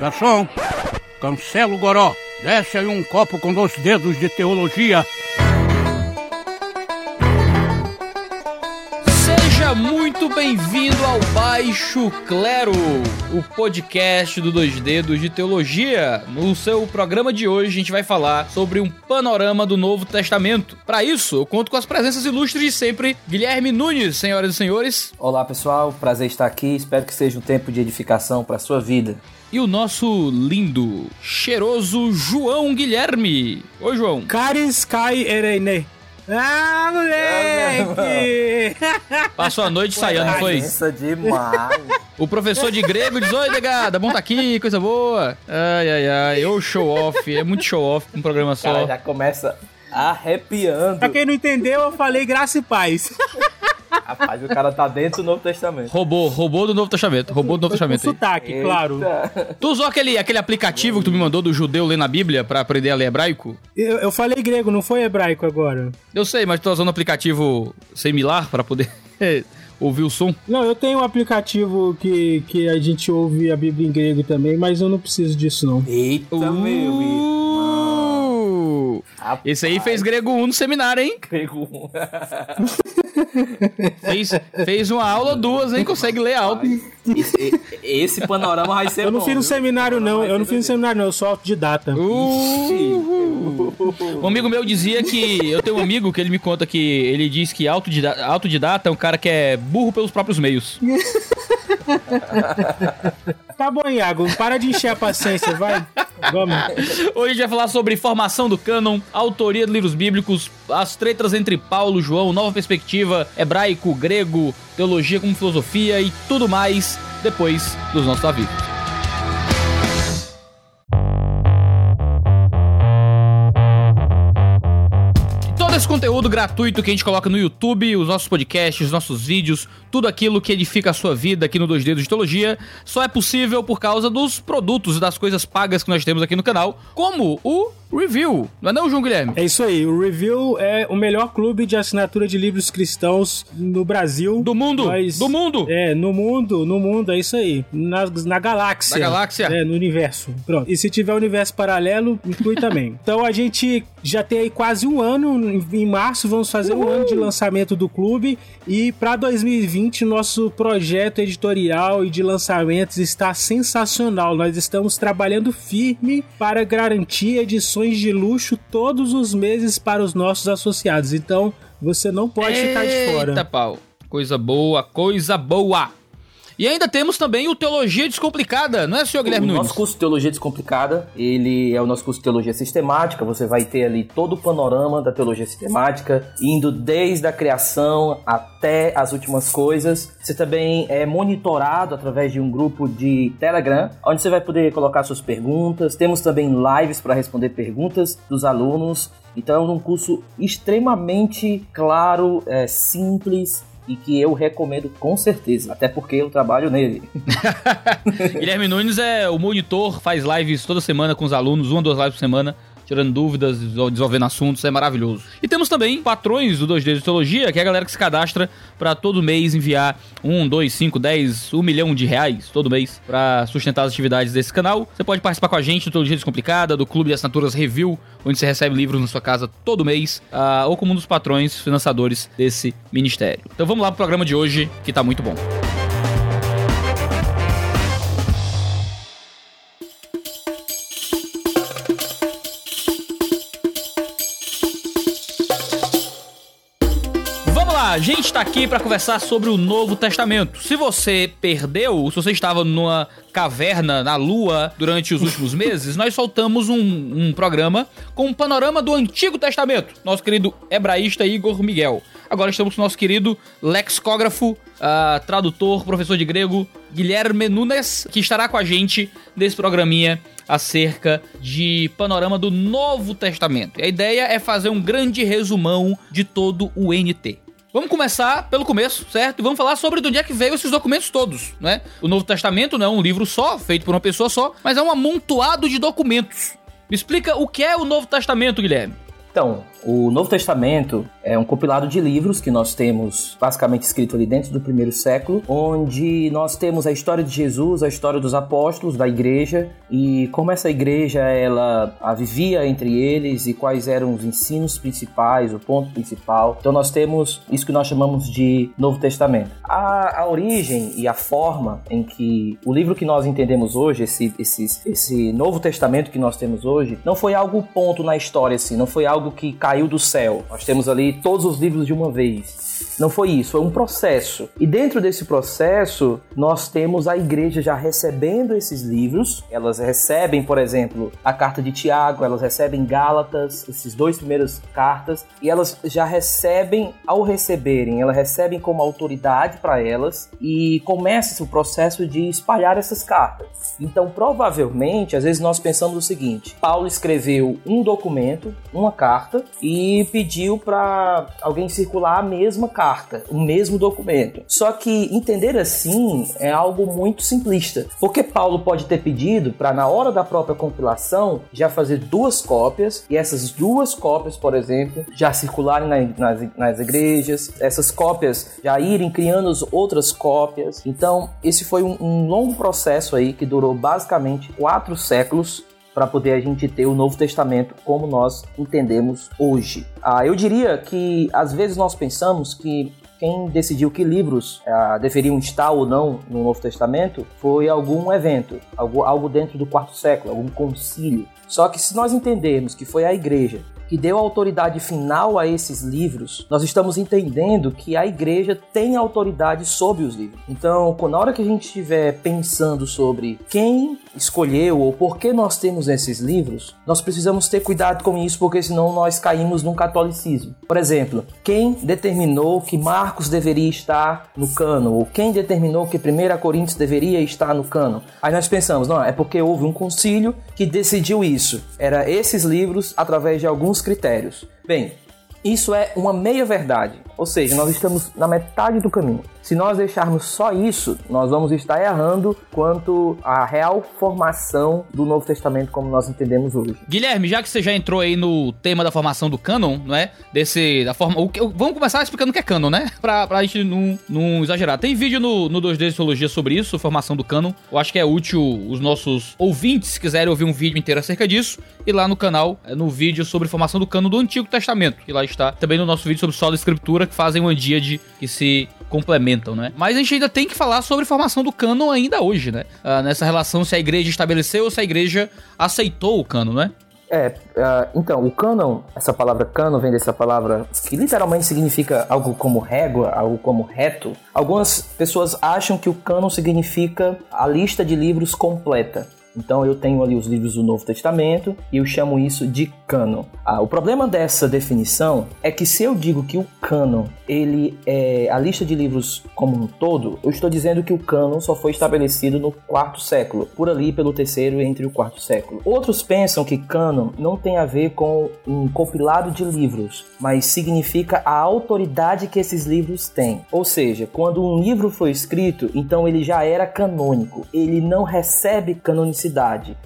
Garçom, cancela o goró. Desce aí um copo com dois dedos de teologia. Bem-vindo ao Baixo Clero, o podcast do Dois Dedos de Teologia. No seu programa de hoje, a gente vai falar sobre um panorama do Novo Testamento. Para isso, eu conto com as presenças ilustres de sempre, Guilherme Nunes, senhoras e senhores. Olá, pessoal. Prazer estar aqui. Espero que seja um tempo de edificação para a sua vida. E o nosso lindo, cheiroso João Guilherme. Oi, João. Caris Kai Erene. Ah, moleque! Passou a noite saindo, não foi? Isso demais. O professor de grego diz: Oi, negada, bom tá aqui, coisa boa. Ai, ai, ai, ô show off, é muito show off um programa O cara só. já começa arrepiando. pra quem não entendeu, eu falei graça e paz. Rapaz, o cara tá dentro do Novo Testamento. Roubou, roubou do Novo Testamento, roubou do Novo Com Testamento. aí. sotaque, claro. Eita. Tu usou aquele, aquele aplicativo que tu me mandou do judeu lendo a Bíblia pra aprender a ler hebraico? Eu, eu falei grego, não foi hebraico agora. Eu sei, mas tu tá usando um aplicativo similar pra poder ouvir o som? Não, eu tenho um aplicativo que, que a gente ouve a Bíblia em grego também, mas eu não preciso disso, não. Eita, meu Uh! Esse aí fez grego 1 no seminário, hein? Grego. Fez, fez uma aula ou duas, hein? Consegue ler alto. Esse, esse panorama vai ser Eu não bom, fiz no viu? seminário, não. Eu não fiz no seminário, não. Eu sou autodidata. Uh! Um amigo meu dizia que. Eu tenho um amigo que ele me conta que ele diz que autodidata, autodidata é um cara que é burro pelos próprios meios. Tá bom, Iago. Para de encher a paciência, vai. Vamos. Hoje a gente vai falar sobre formação do cânon, autoria de livros bíblicos, as tretas entre Paulo João, nova perspectiva, hebraico, grego, teologia como filosofia e tudo mais depois dos nossos avisos. Esse conteúdo gratuito que a gente coloca no YouTube, os nossos podcasts, os nossos vídeos, tudo aquilo que edifica a sua vida aqui no Dois Dedos de Teologia, só é possível por causa dos produtos e das coisas pagas que nós temos aqui no canal, como o Review. Não é não, João Guilherme? É isso aí. O Review é o melhor clube de assinatura de livros cristãos no Brasil. Do mundo! Nós- Do mundo! É, no mundo, no mundo, é isso aí. Na, na galáxia. Na galáxia. É, no universo. Pronto. E se tiver universo paralelo, inclui também. Então a gente já tem aí quase um ano. Em março vamos fazer um ano de lançamento do clube. E para 2020, nosso projeto editorial e de lançamentos está sensacional. Nós estamos trabalhando firme para garantir edições de luxo todos os meses para os nossos associados. Então você não pode ficar de fora. Eita, pau. Coisa boa, coisa boa. E ainda temos também o Teologia Descomplicada, não é, senhor Guilherme o Nunes? nosso curso de Teologia Descomplicada, ele é o nosso curso de Teologia Sistemática. Você vai ter ali todo o panorama da Teologia Sistemática, indo desde a criação até as últimas coisas. Você também é monitorado através de um grupo de Telegram, onde você vai poder colocar suas perguntas. Temos também lives para responder perguntas dos alunos. Então é um curso extremamente claro, é, simples e que eu recomendo com certeza, até porque eu trabalho nele. Guilherme Nunes é o monitor, faz lives toda semana com os alunos, uma, duas lives por semana, tirando dúvidas, desenvolvendo assuntos, é maravilhoso. E temos também patrões do 2D de Teologia, que é a galera que se cadastra para todo mês enviar um, dois, cinco, dez, um milhão de reais todo mês para sustentar as atividades desse canal. Você pode participar com a gente do Teologia Descomplicada, do Clube de Assinaturas Review, onde você recebe livros na sua casa todo mês, ah, ou como um dos patrões financiadores desse ministério. Então vamos lá pro programa de hoje, que tá muito bom. A gente tá aqui para conversar sobre o Novo Testamento. Se você perdeu, se você estava numa caverna na Lua durante os últimos meses, nós soltamos um, um programa com um panorama do Antigo Testamento. Nosso querido hebraísta Igor Miguel. Agora estamos com o nosso querido lexicógrafo, ah, tradutor, professor de grego, Guilherme Nunes, que estará com a gente nesse programinha acerca de panorama do Novo Testamento. E a ideia é fazer um grande resumão de todo o NT. Vamos começar pelo começo, certo? E vamos falar sobre de onde é que veio esses documentos todos, né? O Novo Testamento não é um livro só, feito por uma pessoa só, mas é um amontoado de documentos. Me explica o que é o Novo Testamento, Guilherme. Então, O Novo Testamento é um compilado de livros que nós temos basicamente escrito ali dentro do primeiro século, onde nós temos a história de Jesus, a história dos apóstolos, da igreja e como essa igreja ela vivia entre eles e quais eram os ensinos principais, o ponto principal. Então nós temos isso que nós chamamos de Novo Testamento. A, a origem e a forma em que o livro que nós entendemos hoje, esse, esse, esse Novo Testamento que nós temos hoje, não foi algo ponto na história assim, não foi algo que caiu do céu. Nós temos ali todos os livros de uma vez. Não foi isso, foi um processo. E dentro desse processo, nós temos a igreja já recebendo esses livros. Elas recebem, por exemplo, a carta de Tiago, elas recebem Gálatas, esses dois primeiros cartas, e elas já recebem, ao receberem, elas recebem como autoridade para elas e começa o processo de espalhar essas cartas. Então, provavelmente, às vezes nós pensamos o seguinte: Paulo escreveu um documento, uma carta, e pediu para alguém circular a mesma carta, o mesmo documento. Só que entender assim é algo muito simplista, porque Paulo pode ter pedido para na hora da própria compilação já fazer duas cópias e essas duas cópias, por exemplo, já circularem na, nas, nas igrejas, essas cópias já irem criando outras cópias. Então, esse foi um, um longo processo aí que durou basicamente quatro séculos para poder a gente ter o Novo Testamento como nós entendemos hoje. Ah, eu diria que às vezes nós pensamos que quem decidiu que livros ah, deveriam estar ou não no Novo Testamento foi algum evento, algo, algo dentro do quarto século, algum concílio. Só que se nós entendermos que foi a igreja que deu autoridade final a esses livros, nós estamos entendendo que a igreja tem autoridade sobre os livros. Então, na hora que a gente estiver pensando sobre quem escolheu ou por que nós temos esses livros, nós precisamos ter cuidado com isso, porque senão nós caímos num catolicismo. Por exemplo, quem determinou que Marcos deveria estar no cano, ou quem determinou que 1 Coríntios deveria estar no cano? Aí nós pensamos, não, é porque houve um concílio que decidiu isso. Era esses livros através de alguns critérios. Bem, isso é uma meia-verdade, ou seja, nós estamos na metade do caminho. Se nós deixarmos só isso, nós vamos estar errando quanto à real formação do Novo Testamento como nós entendemos hoje. Guilherme, já que você já entrou aí no tema da formação do cânon, não é? Desse, da forma... O que, vamos começar explicando o que é cânon, né? Pra, pra gente não, não exagerar. Tem vídeo no, no 2D de Teologia sobre isso, formação do cânon. Eu acho que é útil os nossos ouvintes, se quiserem ouvir um vídeo inteiro acerca disso. E lá no canal, é no vídeo sobre formação do cânon do Antigo Testamento. Que lá está. Também no nosso vídeo sobre solo escritura, que fazem uma díade que se complementam, né? Mas a gente ainda tem que falar sobre formação do cânon ainda hoje, né? Uh, nessa relação se a igreja estabeleceu ou se a igreja aceitou o cânon, né? É, uh, então, o cânon, essa palavra cânon vem dessa palavra que literalmente significa algo como régua, algo como reto. Algumas pessoas acham que o cânon significa a lista de livros completa. Então eu tenho ali os livros do Novo Testamento e eu chamo isso de cânon. Ah, o problema dessa definição é que se eu digo que o cânon ele é a lista de livros como um todo, eu estou dizendo que o cânon só foi estabelecido no quarto século, por ali pelo terceiro entre o quarto século. Outros pensam que cânon não tem a ver com um compilado de livros, mas significa a autoridade que esses livros têm. Ou seja, quando um livro foi escrito, então ele já era canônico. Ele não recebe canonicidade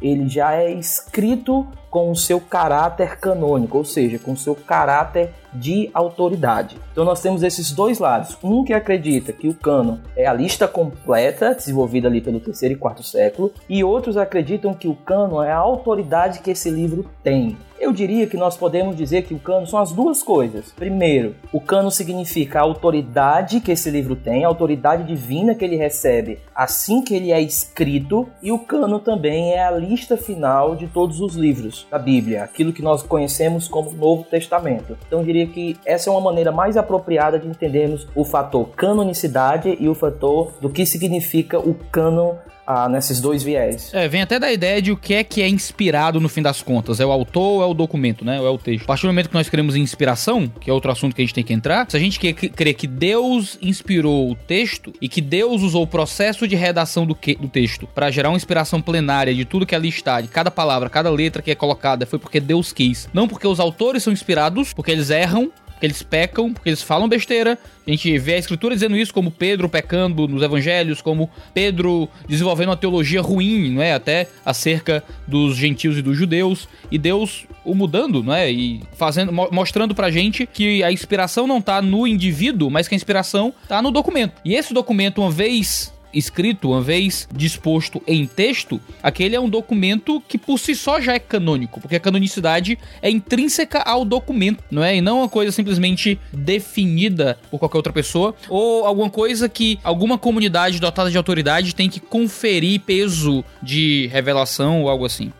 ele já é escrito com o seu caráter canônico, ou seja, com o seu caráter de autoridade. Então nós temos esses dois lados. Um que acredita que o cânon é a lista completa, desenvolvida ali pelo terceiro e quarto século, e outros acreditam que o cânon é a autoridade que esse livro tem. Eu diria que nós podemos dizer que o cano são as duas coisas. Primeiro, o cano significa a autoridade que esse livro tem, a autoridade divina que ele recebe assim que ele é escrito, e o cano também é a lista final de todos os livros da Bíblia, aquilo que nós conhecemos como Novo Testamento. Então eu diria que essa é uma maneira mais apropriada de entendermos o fator canonicidade e o fator do que significa o cânon ah, nesses dois viés. É, vem até da ideia de o que é que é inspirado no fim das contas. É o autor ou é o documento, né? Ou é o texto. A partir do momento que nós queremos inspiração, que é outro assunto que a gente tem que entrar, se a gente quer crer que Deus inspirou o texto e que Deus usou o processo de redação do, que, do texto para gerar uma inspiração plenária de tudo que ali está, de cada palavra, cada letra que é colocada, foi porque Deus quis. Não porque os autores são inspirados, porque eles erram, que eles pecam, porque eles falam besteira. A gente vê a escritura dizendo isso, como Pedro pecando nos evangelhos, como Pedro desenvolvendo uma teologia ruim, não é? Até acerca dos gentios e dos judeus. E Deus o mudando, não é? E fazendo, mostrando pra gente que a inspiração não tá no indivíduo, mas que a inspiração tá no documento. E esse documento, uma vez escrito, uma vez disposto em texto, aquele é um documento que por si só já é canônico, porque a canonicidade é intrínseca ao documento, não é? E não uma coisa simplesmente definida por qualquer outra pessoa, ou alguma coisa que alguma comunidade dotada de autoridade tem que conferir peso de revelação ou algo assim.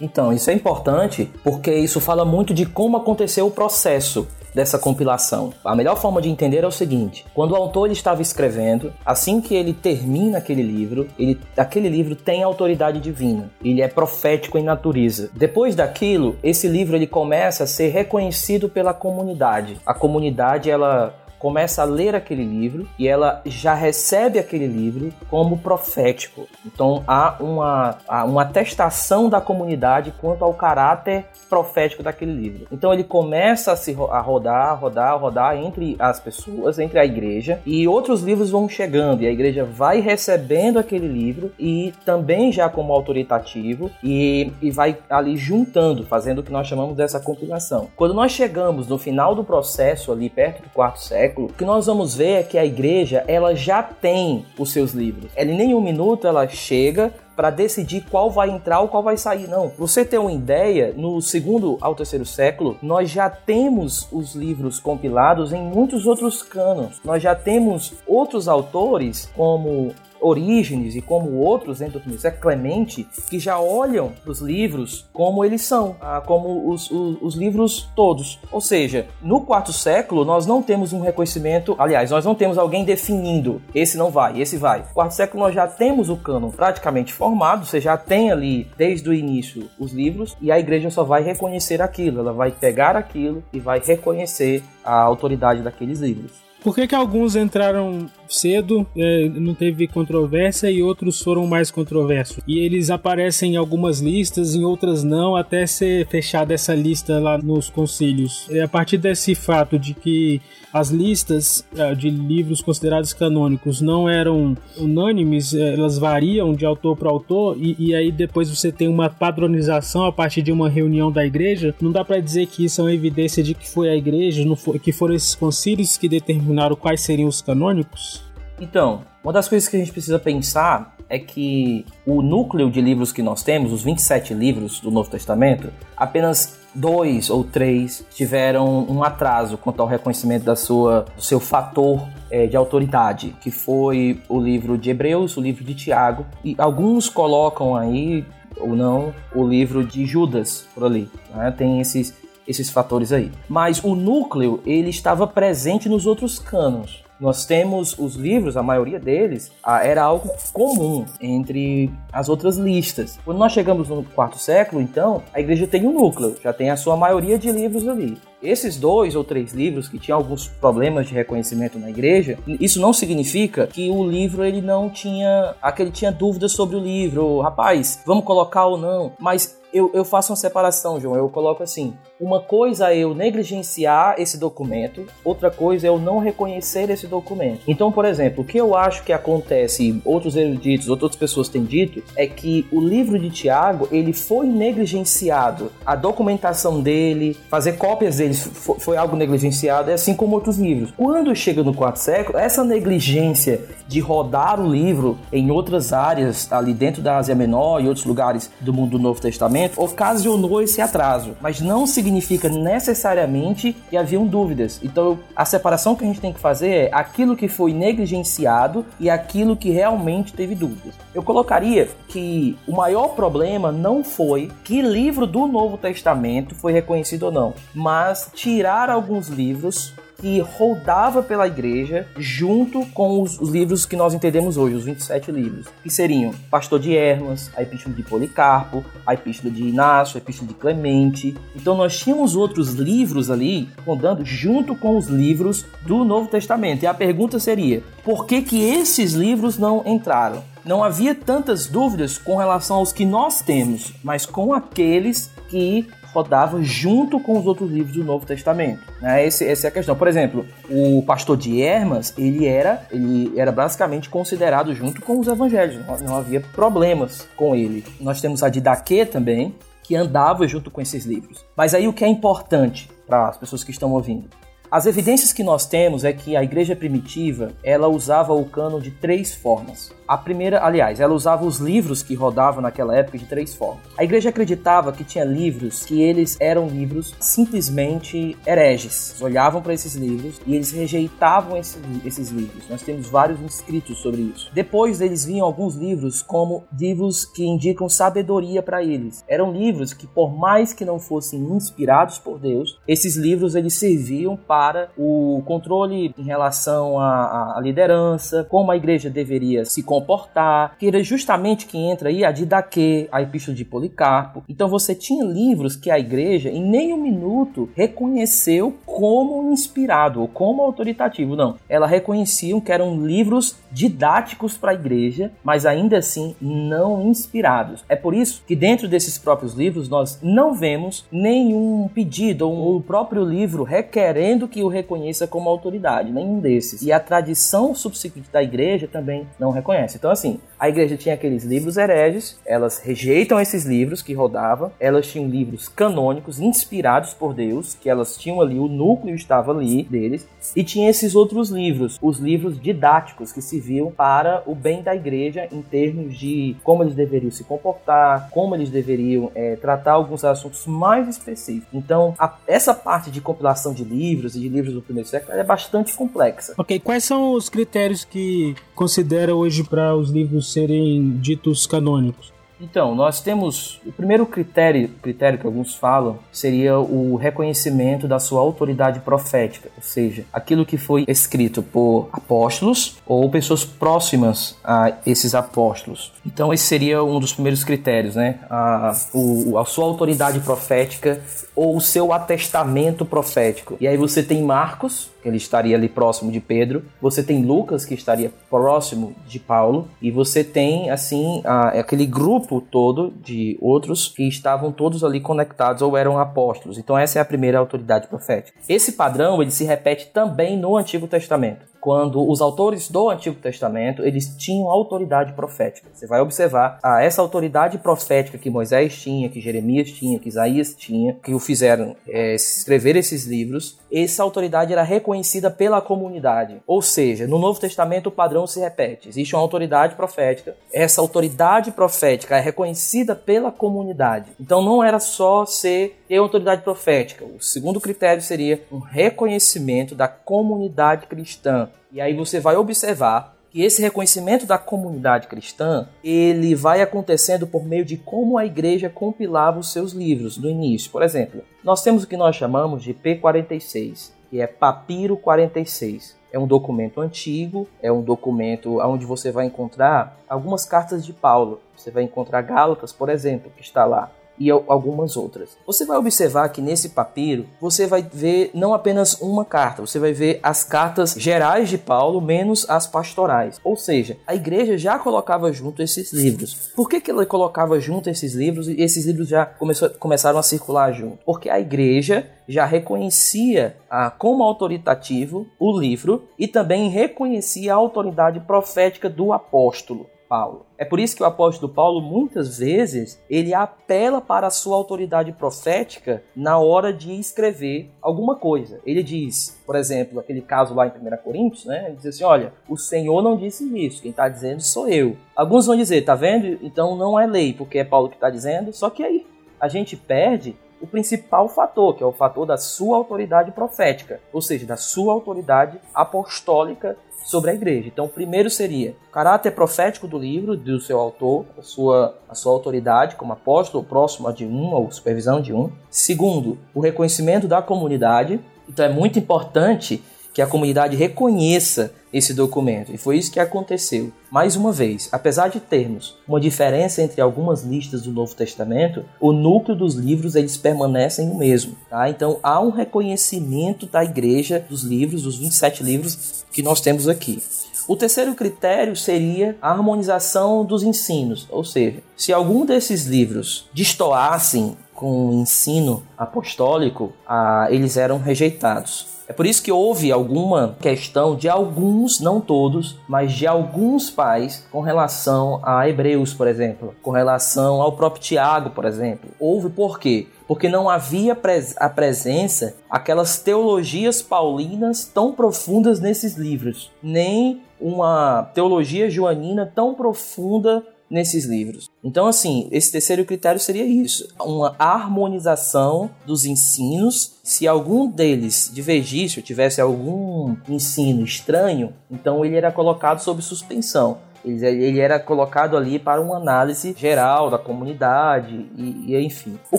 Então, isso é importante porque isso fala muito de como aconteceu o processo dessa compilação. A melhor forma de entender é o seguinte: quando o autor estava escrevendo, assim que ele termina aquele livro, ele, aquele livro tem autoridade divina. Ele é profético em natureza. Depois daquilo, esse livro ele começa a ser reconhecido pela comunidade. A comunidade ela começa a ler aquele livro e ela já recebe aquele livro como profético. Então há uma, há uma atestação da comunidade quanto ao caráter profético daquele livro. Então ele começa a se a rodar, rodar, rodar entre as pessoas, entre a igreja e outros livros vão chegando e a igreja vai recebendo aquele livro e também já como autoritativo e, e vai ali juntando, fazendo o que nós chamamos dessa compilação. Quando nós chegamos no final do processo ali perto do quarto século século, o que nós vamos ver é que a igreja ela já tem os seus livros. Ela em nenhum minuto ela chega para decidir qual vai entrar ou qual vai sair. Não. Você ter uma ideia, no segundo ao terceiro século, nós já temos os livros compilados em muitos outros cânones. Nós já temos outros autores, como Orígenes e como outros dentro do é Clemente, que já olham os livros como eles são, ah, como os, os, os, livros todos. Ou seja, no quarto século nós não temos um reconhecimento, aliás, nós não temos alguém definindo esse não vai, esse vai. No quarto século nós já temos o cânon praticamente formado, você já tem ali desde o início os livros e a igreja só vai reconhecer aquilo, ela vai pegar aquilo e vai reconhecer a autoridade daqueles livros. Por que, que alguns entraram cedo, é, não teve controvérsia e outros foram mais controversos. E eles aparecem em algumas listas, em outras não, até ser fechada essa lista lá nos concílios. É a partir desse fato de que as listas é, de livros considerados canônicos não eram unânimes, é, elas variam de autor para autor, e, e, aí depois você tem uma padronização a partir de uma reunião da igreja. Não dá para dizer que isso é uma evidência de que foi a igreja, foi, que foram esses concílios que determinaram quais seriam os canônicos? Então, uma das coisas que a gente precisa pensar é que o núcleo de livros que nós temos, os 27 livros do Novo Testamento, apenas dois ou três tiveram um atraso quanto ao reconhecimento da sua, do seu fator é, de autoridade, que foi o livro de Hebreus, o livro de Tiago, e alguns colocam aí, ou não, o livro de Judas por ali. Né? Tem esses, esses fatores aí. Mas o núcleo, ele estava presente nos outros canos. Nós temos os livros, a maioria deles, era algo comum entre as outras listas. Quando nós chegamos no quarto século, então, a igreja tem um núcleo, já tem a sua maioria de livros ali. Esses dois ou três livros que tinham alguns problemas de reconhecimento na igreja, isso não significa que o livro ele não tinha, aquele tinha dúvidas sobre o livro, rapaz, vamos colocar ou não, mas eu, eu faço uma separação, João. Eu coloco assim: uma coisa é eu negligenciar esse documento, outra coisa é eu não reconhecer esse documento. Então, por exemplo, o que eu acho que acontece, outros eruditos, outras pessoas têm dito, é que o livro de Tiago ele foi negligenciado. A documentação dele, fazer cópias dele foi, foi algo negligenciado, assim como outros livros. Quando chega no quarto século, essa negligência de rodar o livro em outras áreas, ali dentro da Ásia Menor e outros lugares do mundo do Novo Testamento, ocasionou esse atraso, mas não significa necessariamente que haviam dúvidas. Então, a separação que a gente tem que fazer é aquilo que foi negligenciado e aquilo que realmente teve dúvidas. Eu colocaria que o maior problema não foi que livro do Novo Testamento foi reconhecido ou não, mas tirar alguns livros que rodava pela igreja junto com os, os, livros que nós entendemos hoje, os 27 livros, que seriam Pastor de Hermas, a Epístola de Policarpo, a Epístola de Inácio, a Epístola de Clemente. Então nós tínhamos outros livros ali rodando junto com os livros do Novo Testamento. E a pergunta seria: por que que esses livros não entraram? Não havia tantas dúvidas com relação aos que nós temos, mas com aqueles que rodava junto com os outros livros do Novo Testamento. Né? Esse, essa é a questão. Por exemplo, o pastor de Hermas, ele era, ele era basicamente considerado junto com os evangelhos, não, não havia problemas com ele. Nós temos a Didaquê também, que andava junto com esses livros. Mas aí o que é importante para as pessoas que estão ouvindo? As evidências que nós temos é que a igreja primitiva, ela usava o cano de três formas. A primeira, aliás, ela usava os livros que rodavam naquela época de três formas. A igreja acreditava que tinha livros que eles eram livros simplesmente hereges. Eles olhavam para esses livros e eles rejeitavam esse, esses livros. Nós temos vários inscritos sobre isso. Depois eles vinham alguns livros como livros que indicam sabedoria para eles. Eram livros que, por mais que não fossem inspirados por Deus, esses livros eles serviam para o controle em relação à, à liderança, como a igreja deveria se comportar comportar, que era justamente que entra aí a Didaquê, a Epístola de Policarpo. Então você tinha livros que a igreja em nenhum minuto reconheceu como inspirado ou como autoritativo, não. Ela reconheciam que eram livros didáticos para a igreja, mas ainda assim não inspirados. É por isso que dentro desses próprios livros nós não vemos nenhum pedido ou o próprio livro requerendo que o reconheça como autoridade, nenhum desses. E a tradição subsequente da igreja também não reconhece. Então assim, a igreja tinha aqueles livros hereges, elas rejeitam esses livros que rodavam, elas tinham livros canônicos inspirados por Deus, que elas tinham ali, o núcleo estava ali deles, e tinha esses outros livros, os livros didáticos que se serviam para o bem da igreja em termos de como eles deveriam se comportar, como eles deveriam é, tratar alguns assuntos mais específicos. Então, a, essa parte de compilação de livros e de livros do primeiro século é bastante complexa. Ok, quais são os critérios que considera hoje para os livros serem ditos canônicos? Então, nós temos o primeiro critério, critério que alguns falam, seria o reconhecimento da sua autoridade profética, ou seja, aquilo que foi escrito por apóstolos ou pessoas próximas a esses apóstolos. Então, esse seria um dos primeiros critérios, né? A, o, a sua autoridade profética ou o seu atestamento profético. E aí você tem Marcos, que ele estaria ali próximo de Pedro, você tem Lucas, que estaria próximo de Paulo, e você tem, assim, a, aquele grupo todo de outros que estavam todos ali conectados ou eram apóstolos. Então essa é a primeira autoridade profética. Esse padrão, ele se repete também no Antigo Testamento quando os autores do Antigo Testamento eles tinham autoridade profética. Você vai observar a essa autoridade profética que Moisés tinha, que Jeremias tinha, que Isaías tinha, que o fizeram é, escrever esses livros. Essa autoridade era reconhecida pela comunidade. Ou seja, no Novo Testamento o padrão se repete. Existe uma autoridade profética. Essa autoridade profética é reconhecida pela comunidade. Então não era só ser ter autoridade profética. O segundo critério seria um reconhecimento da comunidade cristã. E aí você vai observar que esse reconhecimento da comunidade cristã, ele vai acontecendo por meio de como a igreja compilava os seus livros no início. Por exemplo, nós temos o que nós chamamos de P46, que é Papiro 46. É um documento antigo, é um documento onde você vai encontrar algumas cartas de Paulo. Você vai encontrar Gálatas, por exemplo, que está lá e algumas outras. Você vai observar que nesse papiro você vai ver não apenas uma carta, você vai ver as cartas gerais de Paulo menos as pastorais. Ou seja, a igreja já colocava junto esses livros. Por que, que ela colocava junto esses livros e esses livros já começou, começaram a circular junto? Porque a igreja já reconhecia ah, como autoritativo o livro e também reconhecia a autoridade profética do apóstolo. Paulo. É por isso que o apóstolo Paulo muitas vezes ele apela para a sua autoridade profética na hora de escrever alguma coisa. Ele diz, por exemplo, aquele caso lá em 1 Coríntios, né? Ele diz assim: olha, o Senhor não disse isso, quem está dizendo sou eu. Alguns vão dizer, tá vendo? Então não é lei, porque é Paulo que está dizendo. Só que aí a gente perde o principal fator, que é o fator da sua autoridade profética, ou seja, da sua autoridade apostólica sobre a igreja. Então, o primeiro seria o caráter profético do livro, do seu autor, a sua, a sua autoridade como apóstolo, próximo de um, ou supervisão de um. Segundo, o reconhecimento da comunidade. Então, é muito importante que a comunidade reconheça esse documento. E foi isso que aconteceu. Mais uma vez, apesar de termos uma diferença entre algumas listas do Novo Testamento, o núcleo dos livros eles permanecem o mesmo. Tá? Então há um reconhecimento da igreja dos livros, dos 27 livros que nós temos aqui. O terceiro critério seria a harmonização dos ensinos, ou seja, se algum desses livros destoassem com o ensino apostólico, ah, eles eram rejeitados. É por isso que houve alguma questão de alguns, não todos, mas de alguns pais com relação a Hebreus, por exemplo, com relação ao próprio Tiago, por exemplo. Houve por quê? Porque não havia pres a presença aquelas teologias paulinas tão profundas nesses livros, nem uma teologia joanina tão profunda nesses livros. Então, assim, esse terceiro critério seria isso: uma harmonização dos ensinos. Se algum deles divergisse ou tivesse algum ensino estranho, então ele era colocado sob suspensão. Ele, era colocado ali para uma análise geral da comunidade e, e enfim. O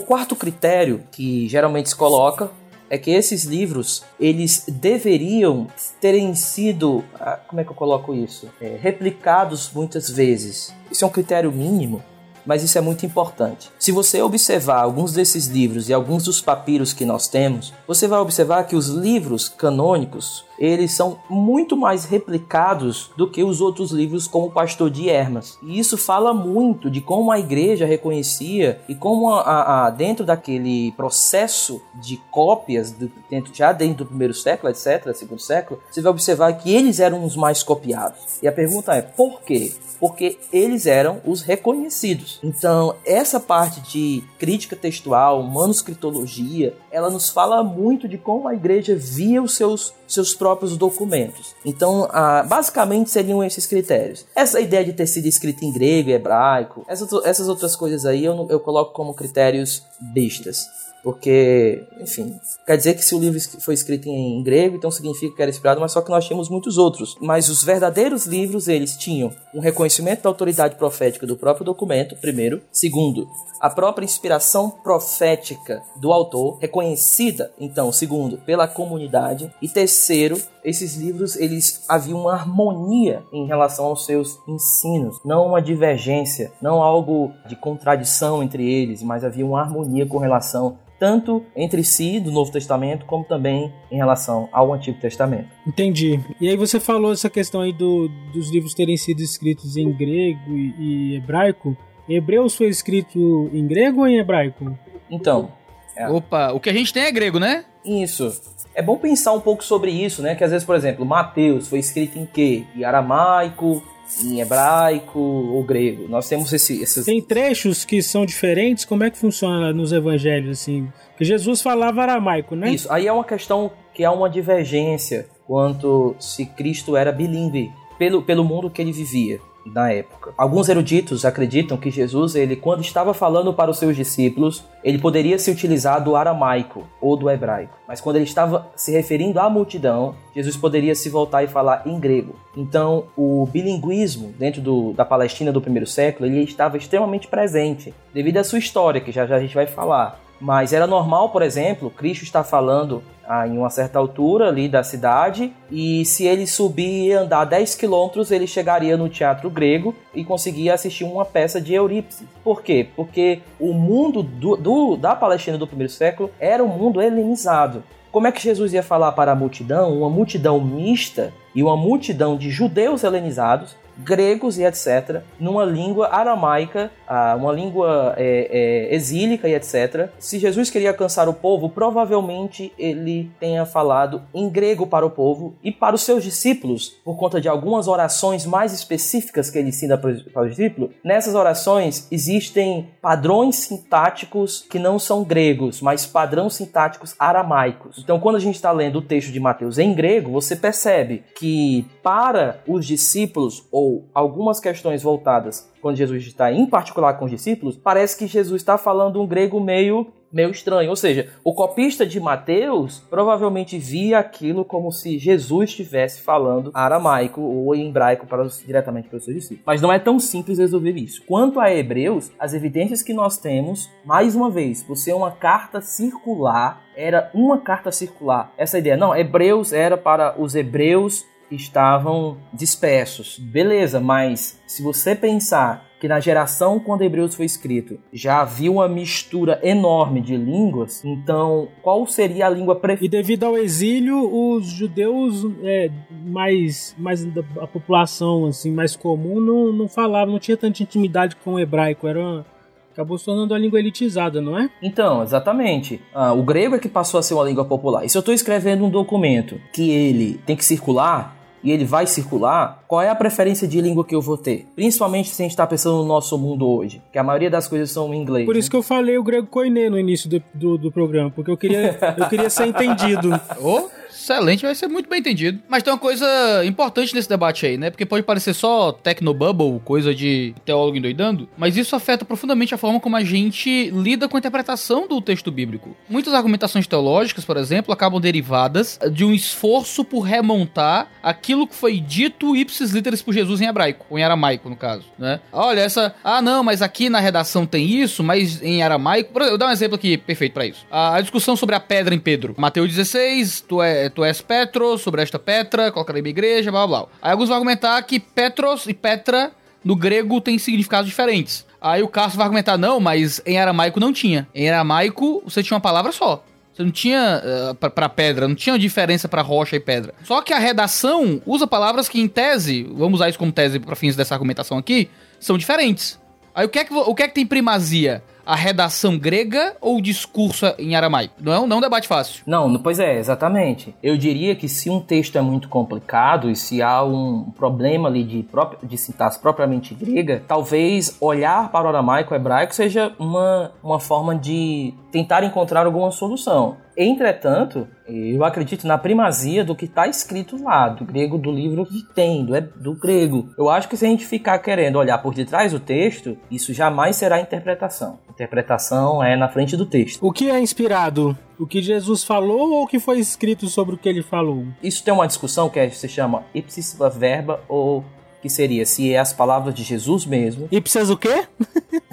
quarto critério que geralmente se coloca é que esses livros eles deveriam terem sido, ah, como é que eu coloco isso, é, replicados muitas vezes. Isso é um critério mínimo, mas isso é muito importante. Se você observar alguns desses livros e alguns dos papiros que nós temos, você vai observar que os livros canônicos eles são muito mais replicados do que os outros livros como o Pastor de Hermas. E isso fala muito de como a igreja reconhecia e como a, a, a dentro daquele processo de cópias, dentro, já dentro do primeiro século, etc., segundo século, você vai observar que eles eram os mais copiados. E a pergunta é, por quê? Porque eles eram os reconhecidos. Então, essa parte de crítica textual, manuscritologia, ela nos fala muito de como a igreja via os seus, seus próprios documentos. Então, basicamente seriam esses critérios. Essa ideia de ter sido escrito em grego hebraico, essas, essas outras coisas aí eu, eu coloco como critérios bestas. Porque, enfim, quer dizer que se o livro foi escrito em grego, então significa que era inspirado, mas só que nós tínhamos muitos outros. Mas os verdadeiros livros, eles tinham um reconhecimento da autoridade profética do próprio documento, primeiro. Segundo, a própria inspiração profética do autor, reconhecida, então, segundo, pela comunidade. E terceiro, esses livros, eles haviam uma harmonia em relação aos seus ensinos, não uma divergência, não algo de contradição entre eles, mas havia uma harmonia com relação tanto entre si do Novo Testamento como também em relação ao Antigo Testamento. Entendi. E aí você falou essa questão aí do, dos livros terem sido escritos em grego e, e hebraico. Hebreus foi escrito em grego ou em hebraico? Então. É. Opa, o que a gente tem é grego, né? Isso. É bom pensar um pouco sobre isso, né? Que às vezes, por exemplo, Mateus foi escrito em quê? Em aramaico, em hebraico ou grego. Nós temos esse, esses. Tem trechos que são diferentes. Como é que funciona nos evangelhos assim? Que Jesus falava aramaico, né? Isso. Aí é uma questão que há uma divergência quanto se Cristo era bilíngue pelo, pelo mundo que ele vivia na época. Alguns eruditos acreditam que Jesus, ele quando estava falando para os seus discípulos, ele poderia se utilizar do aramaico ou do hebraico, mas quando ele estava se referindo à multidão, Jesus poderia se voltar e falar em grego. Então, o bilinguismo dentro do, da Palestina do primeiro século, ele estava extremamente presente, devido à sua história, que já já a gente vai falar. Mas era normal, por exemplo, Cristo estar falando ah, em uma certa altura ali da cidade, e se ele subir e andar 10 quilômetros, ele chegaria no teatro grego e conseguia assistir uma peça de Eurípides. Por quê? Porque o mundo do, do, da Palestina do primeiro século era um mundo helenizado. Como é que Jesus ia falar para a multidão? Uma multidão mista e uma multidão de judeus helenizados gregos e etc., numa língua aramaica, uma língua é, é, exílica e etc. Se Jesus queria alcançar o povo, provavelmente ele tenha falado em grego para o povo e para os seus discípulos, por conta de algumas orações mais específicas que ele ensina para os discípulos. Nessas orações existem padrões sintáticos que não são gregos, mas padrões sintáticos aramaicos. Então, quando a gente está lendo o texto de Mateus em grego, você percebe que para os discípulos ou algumas questões voltadas quando Jesus está em particular com os discípulos, parece que Jesus está falando um grego meio meio estranho. Ou seja, o copista de Mateus provavelmente via aquilo como se Jesus estivesse falando aramaico ou hebraico para os, diretamente para os seus discípulos. Mas não é tão simples resolver isso. Quanto a Hebreus, as evidências que nós temos, mais uma vez, por ser uma carta circular, era uma carta circular. Essa ideia, não, Hebreus era para os hebreus estavam dispersos. Beleza, mas se você pensar que na geração quando Hebreus foi escrito já havia uma mistura enorme de línguas, então qual seria a língua preferida? E devido ao exílio, os judeus é, mais, mais a população assim mais comum não, não falava, não tinha tanta intimidade com o hebraico, era uma Acabou se tornando a língua elitizada, não é? Então, exatamente. Ah, o grego é que passou a ser uma língua popular. E se eu estou escrevendo um documento que ele tem que circular, e ele vai circular, qual é a preferência de língua que eu vou ter? Principalmente se a gente está pensando no nosso mundo hoje, que a maioria das coisas são em inglês. Por isso né? que eu falei o grego koiné no início do, do, do programa, porque eu queria, eu queria ser entendido. Ô, excelente, vai ser muito bem entendido. Mas tem uma coisa importante nesse debate aí, né? Porque pode parecer só technobubble, coisa de teólogo endoidando, mas isso afeta profundamente a forma como a gente lida com a interpretação do texto bíblico. Muitas argumentações teológicas, por exemplo, acabam derivadas de um esforço por remontar aquilo que foi dito ipsis literis por Jesus em hebraico, ou em aramaico, no caso, né? Olha, essa... Ah, não, mas aqui na redação tem isso, mas em aramaico... Eu vou dar um exemplo aqui perfeito para isso. A discussão sobre a pedra em Pedro. Mateus 16, tu é tu és Petros, sobre esta Petra, colocarei minha igreja, blá blá blá. Aí alguns vão argumentar que Petros e Petra no grego tem significados diferentes. Aí o Cássio vai argumentar, não, mas em aramaico não tinha. Em aramaico você tinha uma palavra só. Você não tinha uh, pra, pra pedra, não tinha diferença para rocha e pedra. Só que a redação usa palavras que, em tese, vamos usar isso como tese para fins dessa argumentação aqui, são diferentes. Aí o que é que, o que, é que tem primazia? A redação grega ou o discurso em aramaico? Não é um, não é um debate fácil. Não, pois é, exatamente. Eu diria que se um texto é muito complicado e se há um problema ali de, de sintaxe propriamente grega, talvez olhar para o aramaico hebraico seja uma, uma forma de tentar encontrar alguma solução. Entretanto, eu acredito na primazia do que está escrito lá, do grego do livro que tem, do, do grego. Eu acho que se a gente ficar querendo olhar por detrás do texto, isso jamais será interpretação. Interpretação é na frente do texto. O que é inspirado? O que Jesus falou ou o que foi escrito sobre o que ele falou? Isso tem uma discussão que é, se chama ipsis verba ou que seria se é as palavras de Jesus mesmo. Ipsis o quê?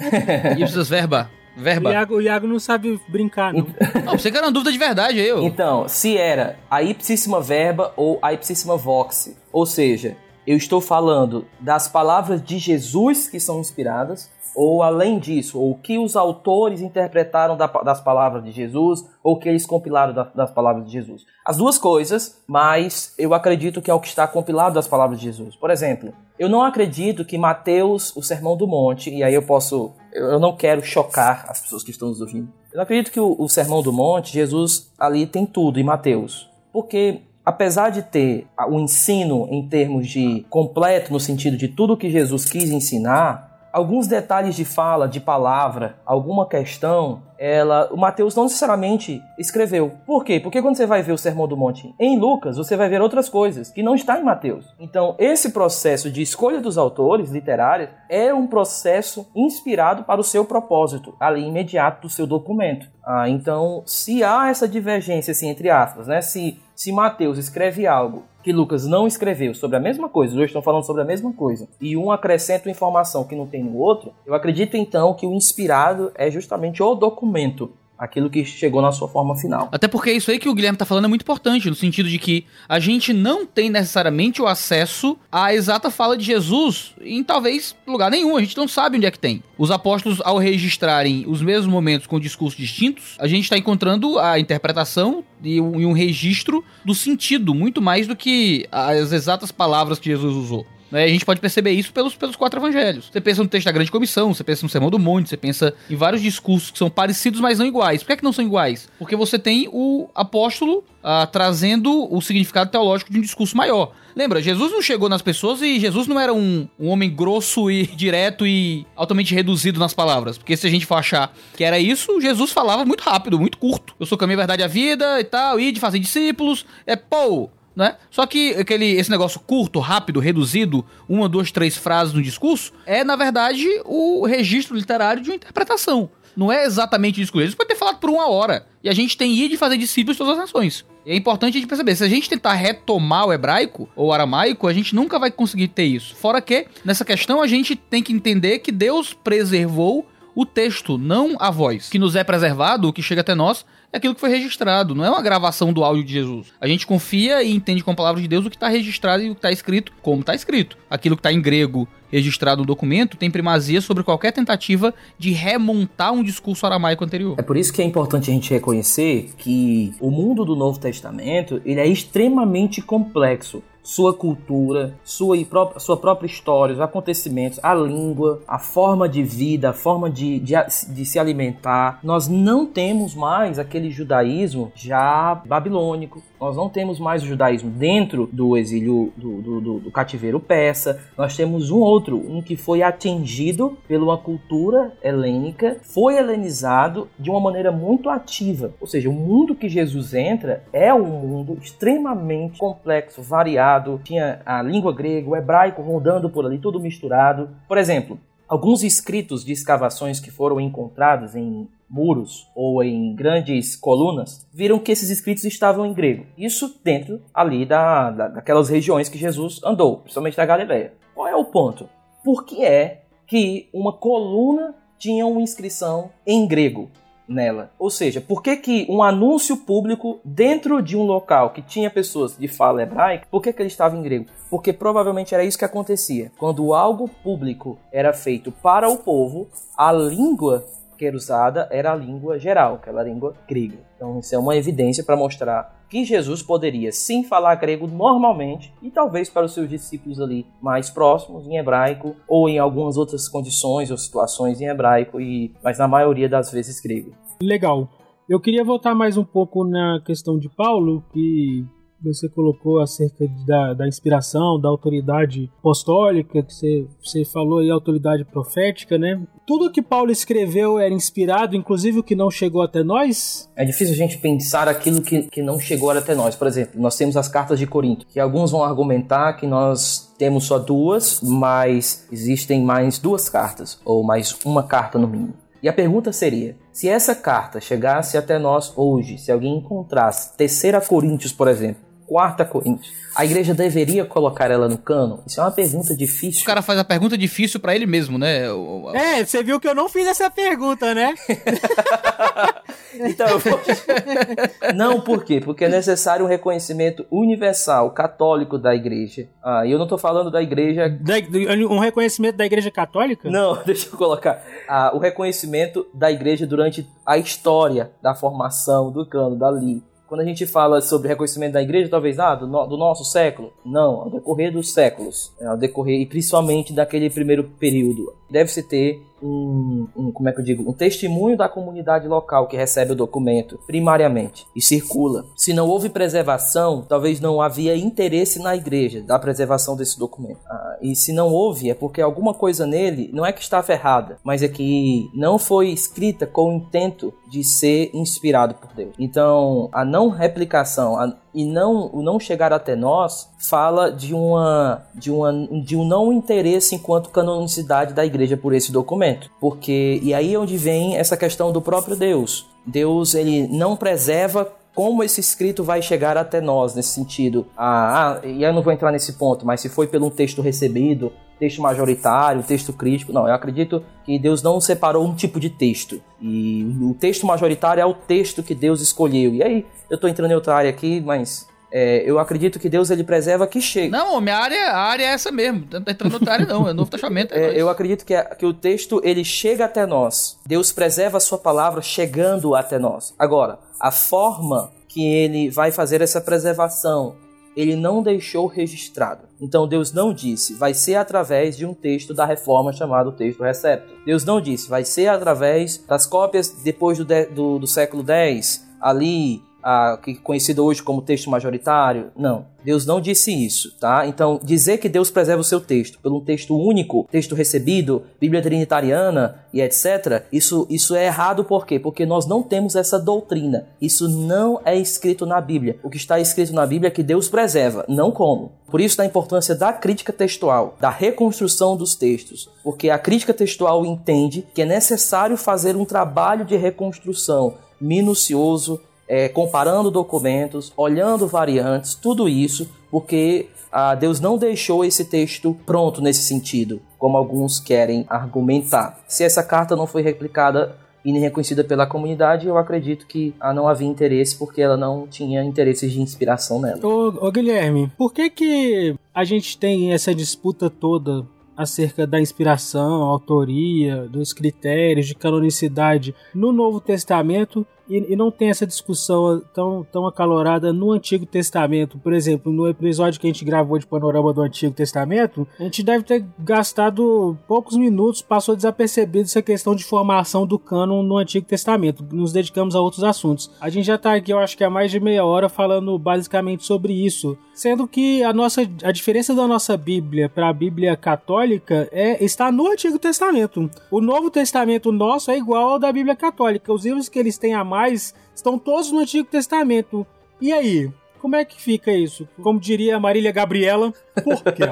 ipsis verba. Verba. O Iago, o Iago não sabe brincar, não. não, você que era uma dúvida de verdade, eu. Então, se era a ipsíssima verba ou a ipsíssima vox. Ou seja, eu estou falando das palavras de Jesus que são inspiradas, ou além disso, ou o que os autores interpretaram da, das palavras de Jesus, ou o que eles compilaram da, das palavras de Jesus. As duas coisas, mas eu acredito que é o que está compilado das palavras de Jesus. Por exemplo, eu não acredito que Mateus, o Sermão do Monte, e aí eu posso. Eu não quero chocar as pessoas que estão nos ouvindo. Eu não acredito que o, o Sermão do Monte, Jesus ali tem tudo em Mateus. Porque apesar de ter o ensino em termos de completo, no sentido de tudo que Jesus quis ensinar, alguns detalhes de fala, de palavra, alguma questão, ela, o Mateus não necessariamente escreveu. Por quê? Porque quando você vai ver o Sermão do Monte em Lucas, você vai ver outras coisas que não está em Mateus. Então, esse processo de escolha dos autores literários é um processo inspirado para o seu propósito, ali imediato do seu documento. Ah, então, se há essa divergência, assim, entre aspas, né? Se, se Mateus escreve algo que Lucas não escreveu sobre a mesma coisa, os dois estão falando sobre a mesma coisa, e um acrescenta informação que não tem no outro, eu acredito então que o inspirado é justamente o documento aquilo que chegou na sua forma final. Até porque isso aí que o Guilherme tá falando é muito importante, no sentido de que a gente não tem necessariamente o acesso à exata fala de Jesus em talvez lugar nenhum, a gente não sabe onde é que tem. Os apóstolos, ao registrarem os mesmos momentos com discursos distintos, a gente está encontrando a interpretação e um, e um registro do sentido, muito mais do que as exatas palavras que Jesus usou. Né? A gente pode perceber isso pelos, pelos quatro evangelhos. Você pensa no texto da grande comissão, você pensa no sermão do monte, você pensa em vários discursos que são parecidos, mas não iguais. Por que, é que não são iguais? Porque você tem o apóstolo ah, trazendo o significado teológico de um discurso maior. Lembra, Jesus não chegou nas pessoas e Jesus não era um, um homem grosso e direto e altamente reduzido nas palavras. Porque se a gente for achar que era isso, Jesus falava muito rápido, muito curto. Eu sou o caminho, verdade e a vida e tal, e de fazer discípulos. É, pô, né? Só que aquele, esse negócio curto, rápido, reduzido, uma, duas, três frases no discurso, é, na verdade, o registro literário de uma interpretação. Não é exatamente isso. Eles podem ter falado por uma hora. E a gente tem ir de fazer discípulos todas as nações. É importante a gente perceber, se a gente tentar retomar o hebraico ou o aramaico, a gente nunca vai conseguir ter isso. Fora que, nessa questão, a gente tem que entender que Deus preservou o texto, não a voz. Que nos é preservado, o que chega até nós, é aquilo que foi registrado, não é uma gravação do áudio de Jesus. A gente confia e entende com a palavra de Deus o que está registrado e o que está escrito, como está escrito. Aquilo que está em grego registrado no documento tem primazia sobre qualquer tentativa de remontar um discurso aramaico anterior. É por isso que é importante a gente reconhecer que o mundo do Novo Testamento ele é extremamente complexo. Sua cultura, sua, sua própria história, os acontecimentos, a língua, a forma de vida, a forma de, de, de se alimentar. Nós não temos mais aquele judaísmo já babilônico, nós não temos mais o judaísmo dentro do exílio do, do, do, do cativeiro persa. Nós temos um outro, um que foi atingido pela uma cultura helênica, foi helenizado de uma maneira muito ativa. Ou seja, o mundo que Jesus entra é um mundo extremamente complexo, variado. Tinha a língua grega, o hebraico rodando por ali, tudo misturado. Por exemplo, alguns escritos de escavações que foram encontrados em muros ou em grandes colunas, viram que esses escritos estavam em grego. Isso dentro ali da, da, daquelas regiões que Jesus andou, principalmente da Galileia. Qual é o ponto? Por que é que uma coluna tinha uma inscrição em grego? nela. Ou seja, por que, que um anúncio público dentro de um local que tinha pessoas de fala hebraica, por que, que ele estava em grego? Porque provavelmente era isso que acontecia. Quando algo público era feito para o povo, a língua que era usada era a língua geral, aquela língua grega. Então isso é uma evidência para mostrar que Jesus poderia sim falar grego normalmente e talvez para os seus discípulos ali mais próximos em hebraico ou em algumas outras condições ou situações em hebraico e mas na maioria das vezes grego. Legal. Eu queria voltar mais um pouco na questão de Paulo, que você colocou acerca da, da inspiração, da autoridade apostólica, que você, você falou aí, autoridade profética, né? Tudo que Paulo escreveu era inspirado, inclusive o que não chegou até nós? É difícil a gente pensar aquilo que, que não chegou até nós. Por exemplo, nós temos as cartas de Corinto, que alguns vão argumentar que nós temos só duas, mas existem mais duas cartas, ou mais uma carta no mínimo. E a pergunta seria: se essa carta chegasse até nós hoje, se alguém encontrasse Terceira Coríntios, por exemplo, quarta Coríntios. A igreja deveria colocar ela no cano? Isso é uma pergunta difícil. O cara faz a pergunta difícil para ele mesmo, né? É, você viu que eu não fiz essa pergunta, né? então, eu vou... Não, por quê? Porque é necessário um reconhecimento universal, católico da igreja. Ah, e eu não tô falando da igreja... Da, um reconhecimento da igreja católica? Não, deixa eu colocar. Ah, o reconhecimento da igreja durante a história da formação do cano, dali. Quando a gente fala sobre reconhecimento da igreja, talvez, ah, do, no, do nosso século. Não, ao decorrer dos séculos. É, ao decorrer, e principalmente daquele primeiro período. Deve-se ter um, um, como é que eu digo, um testemunho da comunidade local que recebe o documento, primariamente, e circula. Se não houve preservação, talvez não havia interesse na igreja da preservação desse documento. Ah, e se não houve, é porque alguma coisa nele não é que está ferrada, mas é que não foi escrita com o intento de ser inspirado por Deus. Então, a não replicação, a e não o não chegar até nós fala de uma de uma de um não interesse enquanto canonicidade da igreja por esse documento. Porque e aí é onde vem essa questão do próprio Deus. Deus ele não preserva como esse escrito vai chegar até nós nesse sentido. Ah, ah e eu não vou entrar nesse ponto mas se foi pelo um texto recebido texto majoritário, texto crítico. Não, eu acredito que Deus não separou um tipo de texto. E o texto majoritário é o texto que Deus escolheu. E aí, eu estou entrando em outra área aqui, mas é, eu acredito que Deus ele preserva que chegue. Não, minha área, a área é essa mesmo. Não tá entrando em outra área, não. É Novo Testamento. É é, eu acredito que, é, que o texto ele chega até nós. Deus preserva a sua palavra chegando até nós. Agora, a forma que ele vai fazer essa preservação ele não deixou registrado. Então Deus não disse, vai ser através de um texto da reforma chamado texto recepto. Deus não disse, vai ser através das cópias depois do, do, do século X, ali que conhecido hoje como texto majoritário. Não, Deus não disse isso, tá? Então, dizer que Deus preserva o seu texto pelo um texto único, texto recebido, Bíblia trinitariana e etc., isso, isso é errado por quê? Porque nós não temos essa doutrina. Isso não é escrito na Bíblia. O que está escrito na Bíblia é que Deus preserva, não como. Por isso, da importância da crítica textual, da reconstrução dos textos, porque a crítica textual entende que é necessário fazer um trabalho de reconstrução minucioso, é, comparando documentos, olhando variantes, tudo isso, porque ah, Deus não deixou esse texto pronto nesse sentido, como alguns querem argumentar. Se essa carta não foi replicada e nem reconhecida pela comunidade, eu acredito que ah, não havia interesse porque ela não tinha interesses de inspiração nela. Ô, ô Guilherme, por que que a gente tem essa disputa toda acerca da inspiração, autoria, dos critérios de canonicidade no Novo Testamento e, e, não tem essa discussão tão, tão acalorada no Antigo Testamento. Por exemplo, no episódio que a gente gravou de panorama do Antigo Testamento, a gente deve ter gastado poucos minutos, passou desapercebido essa questão de formação do cânon no Antigo Testamento. Nos dedicamos a outros assuntos. A gente já está aqui, eu acho que há mais de meia hora, falando basicamente sobre isso. Sendo que a nossa a diferença da nossa Bíblia para a Bíblia católica é está no Antigo Testamento. O Novo Testamento nosso é igual ao da Bíblia católica. Os livros que eles têm a mais estão todos no Antigo Testamento. E aí? Como é que fica isso? Como diria Marília Gabriela, por quê?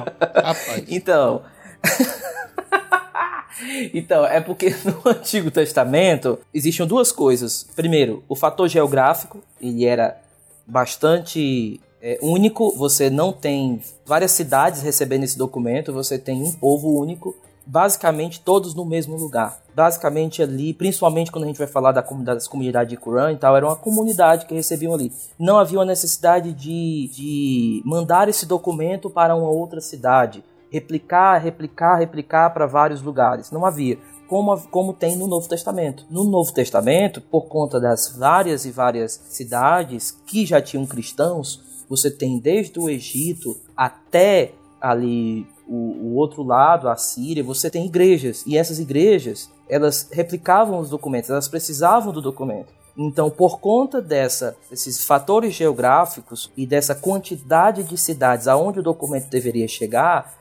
então. então, é porque no Antigo Testamento existiam duas coisas. Primeiro, o fator geográfico, ele era bastante é, único, você não tem várias cidades recebendo esse documento, você tem um povo único, basicamente todos no mesmo lugar. Basicamente ali, principalmente quando a gente vai falar da comunidade, das comunidades de Quran e tal, era uma comunidade que recebiam ali. Não havia uma necessidade de, de mandar esse documento para uma outra cidade, replicar, replicar, replicar para vários lugares. Não havia. Como, como tem no Novo Testamento. No Novo Testamento, por conta das várias e várias cidades que já tinham cristãos, você tem desde o Egito até ali o, o, outro lado, a Síria, você tem igrejas. E essas igrejas, elas replicavam os documentos, elas precisavam do documento. Então, por conta dessa, desses fatores geográficos e dessa quantidade de cidades aonde o documento deveria chegar,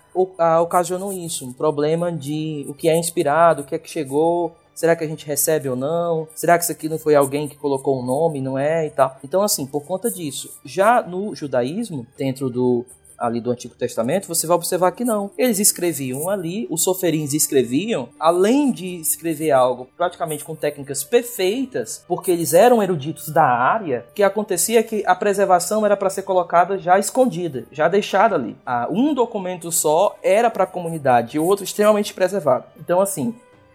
ocasionou isso, um problema de o que é inspirado, o que é que chegou, Será que a gente recebe ou não? Será que isso aqui não foi alguém que colocou um nome, não é e tal? Então, assim, por conta disso, já no judaísmo, dentro do ali do Antigo Testamento, você vai observar que não. Eles escreviam ali, os soferins escreviam, além de escrever algo praticamente com técnicas perfeitas, porque eles eram eruditos da área, que acontecia que a preservação era para ser colocada já escondida, já deixada ali. Ah, um documento só era para a comunidade e o outro extremamente preservado. Então, assim,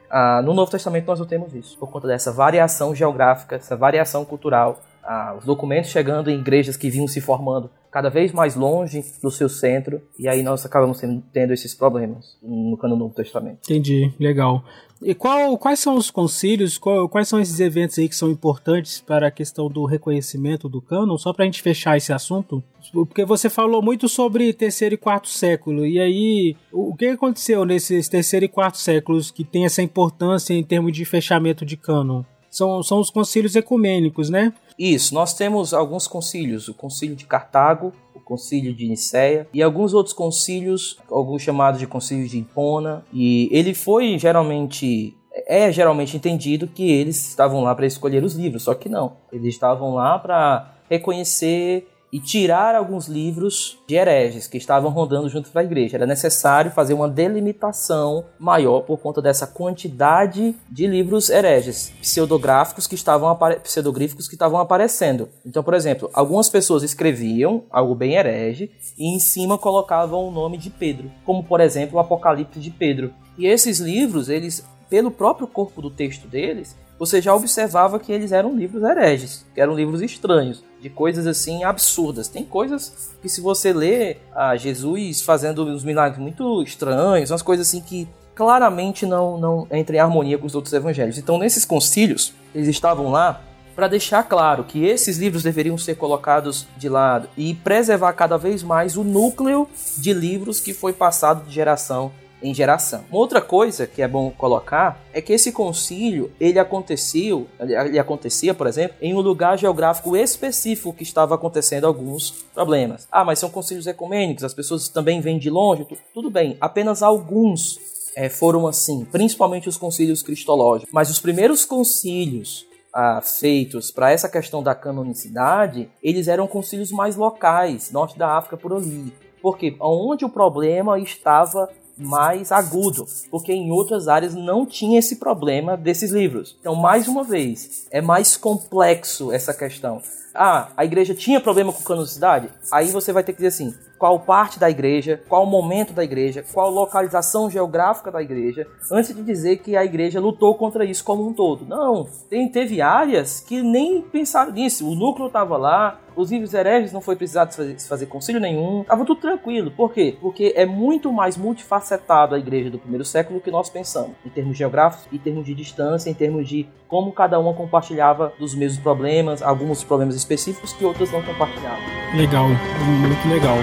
ah, no Novo Testamento nós não temos isso, por conta dessa variação geográfica, essa variação cultural, ah, os documentos chegando em igrejas que vinham se formando cada vez mais longe do seu centro, e aí nós acabamos tendo esses problemas no Cano Novo Testamento. Entendi, legal. E qual, quais são os concílios, qual, quais são esses eventos aí que são importantes para a questão do reconhecimento do cânon? Só para a gente fechar esse assunto. Porque você falou muito sobre terceiro e quarto século, e aí o que aconteceu nesses terceiro e quarto séculos que tem essa importância em termos de fechamento de cânon? São, são os concílios ecumênicos, né? Isso, nós temos alguns concílios, o concílio de Cartago, o concílio de Nicéia e alguns outros concílios, alguns chamados de concílio de Hipona, e ele foi geralmente é geralmente entendido que eles estavam lá para escolher os livros, só que não. Eles estavam lá para reconhecer e tirar alguns livros de hereges que estavam rondando junto da igreja. Era necessário fazer uma delimitação maior por conta dessa quantidade de livros hereges, pseudográficos que estavam pseudográficos que estavam aparecendo. Então, por exemplo, algumas pessoas escreviam algo bem herege e em cima colocavam o nome de Pedro, como por exemplo o Apocalipse de Pedro. E esses livros, eles pelo próprio corpo do texto deles, você já observava que eles eram livros hereges, que eram livros estranhos, de coisas assim absurdas. Tem coisas que se você lê ah, Jesus fazendo uns milagres muito estranhos, umas coisas assim que claramente não, não entram em harmonia com os outros evangelhos. Então, nesses concílios, eles estavam lá para deixar claro que esses livros deveriam ser colocados de lado e preservar cada vez mais o núcleo de livros que foi passado de geração em geração. Uma outra coisa que é bom colocar é que esse concílio ele aconteceu, ele acontecia, por exemplo, em um lugar geográfico específico que estava acontecendo alguns problemas. Ah, mas são concílios ecumênicos, as pessoas também vêm de longe, tudo bem. Apenas alguns é, foram assim, principalmente os concílios cristológicos. Mas os primeiros concílios ah, feitos para essa questão da canonicidade, eles eram concílios mais locais, norte da África por ali. Porque onde o problema estava mais agudo, porque em outras áreas não tinha esse problema desses livros. Então, mais uma vez, é mais complexo essa questão. Ah, a igreja tinha problema com canonicidade? Aí você vai ter que dizer assim: qual parte da igreja, qual momento da igreja, qual localização geográfica da igreja, antes de dizer que a igreja lutou contra isso como um todo. Não, tem, teve áreas que nem pensaram nisso. O núcleo estava lá, os livros hereges não foi precisado fazer, fazer concílio nenhum, tava tudo tranquilo. Por quê? Porque é muito mais multifacetado a igreja do primeiro século do que nós pensamos, em termos geográficos, em termos de distância, em termos de como cada uma compartilhava dos mesmos problemas, alguns problemas específicos que outras não compartilhavam. Legal, muito legal.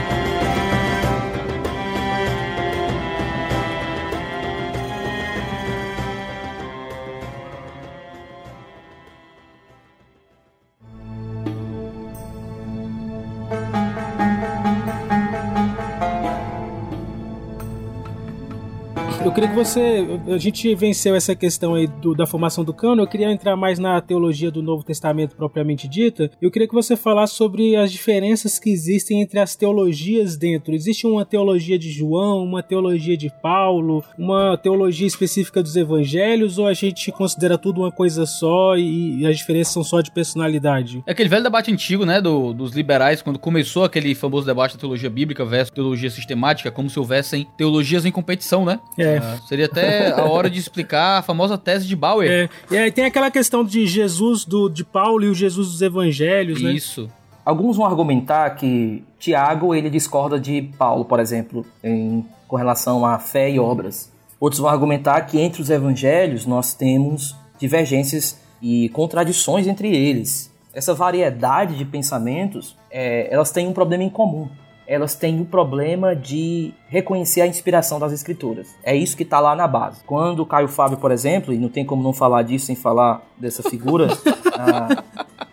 Queria que você. A gente venceu essa questão aí do, da formação do cano. Eu queria entrar mais na teologia do Novo Testamento propriamente dita. Eu queria que você falasse sobre as diferenças que existem entre as teologias dentro. Existe uma teologia de João, uma teologia de Paulo, uma teologia específica dos evangelhos, ou a gente considera tudo uma coisa só e, e as diferenças são só de personalidade? É aquele velho debate antigo, né, do, dos liberais, quando começou aquele famoso debate da teologia bíblica versus teologia sistemática, como se houvessem teologias em competição, né? É. Seria até a hora de explicar a famosa tese de Bauer. É, e aí tem aquela questão de Jesus do, de Paulo e o Jesus dos evangelhos, né? Isso. Alguns vão argumentar que Tiago ele discorda de Paulo, por exemplo, em, com relação à fé e obras. Outros vão argumentar que entre os evangelhos nós temos divergências e contradições entre eles. Essa variedade de pensamentos, é, elas têm um problema em comum. Elas têm o problema de reconhecer a inspiração das escrituras. É isso que está lá na base. Quando o Caio Fábio, por exemplo, e não tem como não falar disso sem falar dessa figura, ah,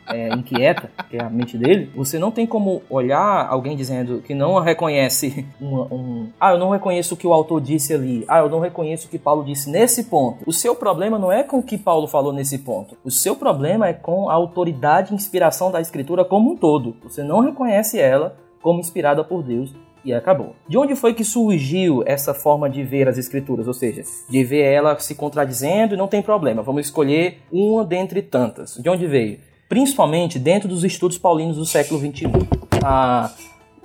é, inquieta, que é a mente dele, você não tem como olhar alguém dizendo que não reconhece uma, um. Ah, eu não reconheço o que o autor disse ali. Ah, eu não reconheço o que Paulo disse nesse ponto. O seu problema não é com o que Paulo falou nesse ponto. O seu problema é com a autoridade e inspiração da escritura como um todo. Você não reconhece ela como inspirada por Deus e acabou. De onde foi que surgiu essa forma de ver as escrituras? Ou seja, de ver ela se contradizendo e não tem problema, vamos escolher uma dentre tantas. De onde veio? Principalmente dentro dos estudos paulinos do século XXI. A,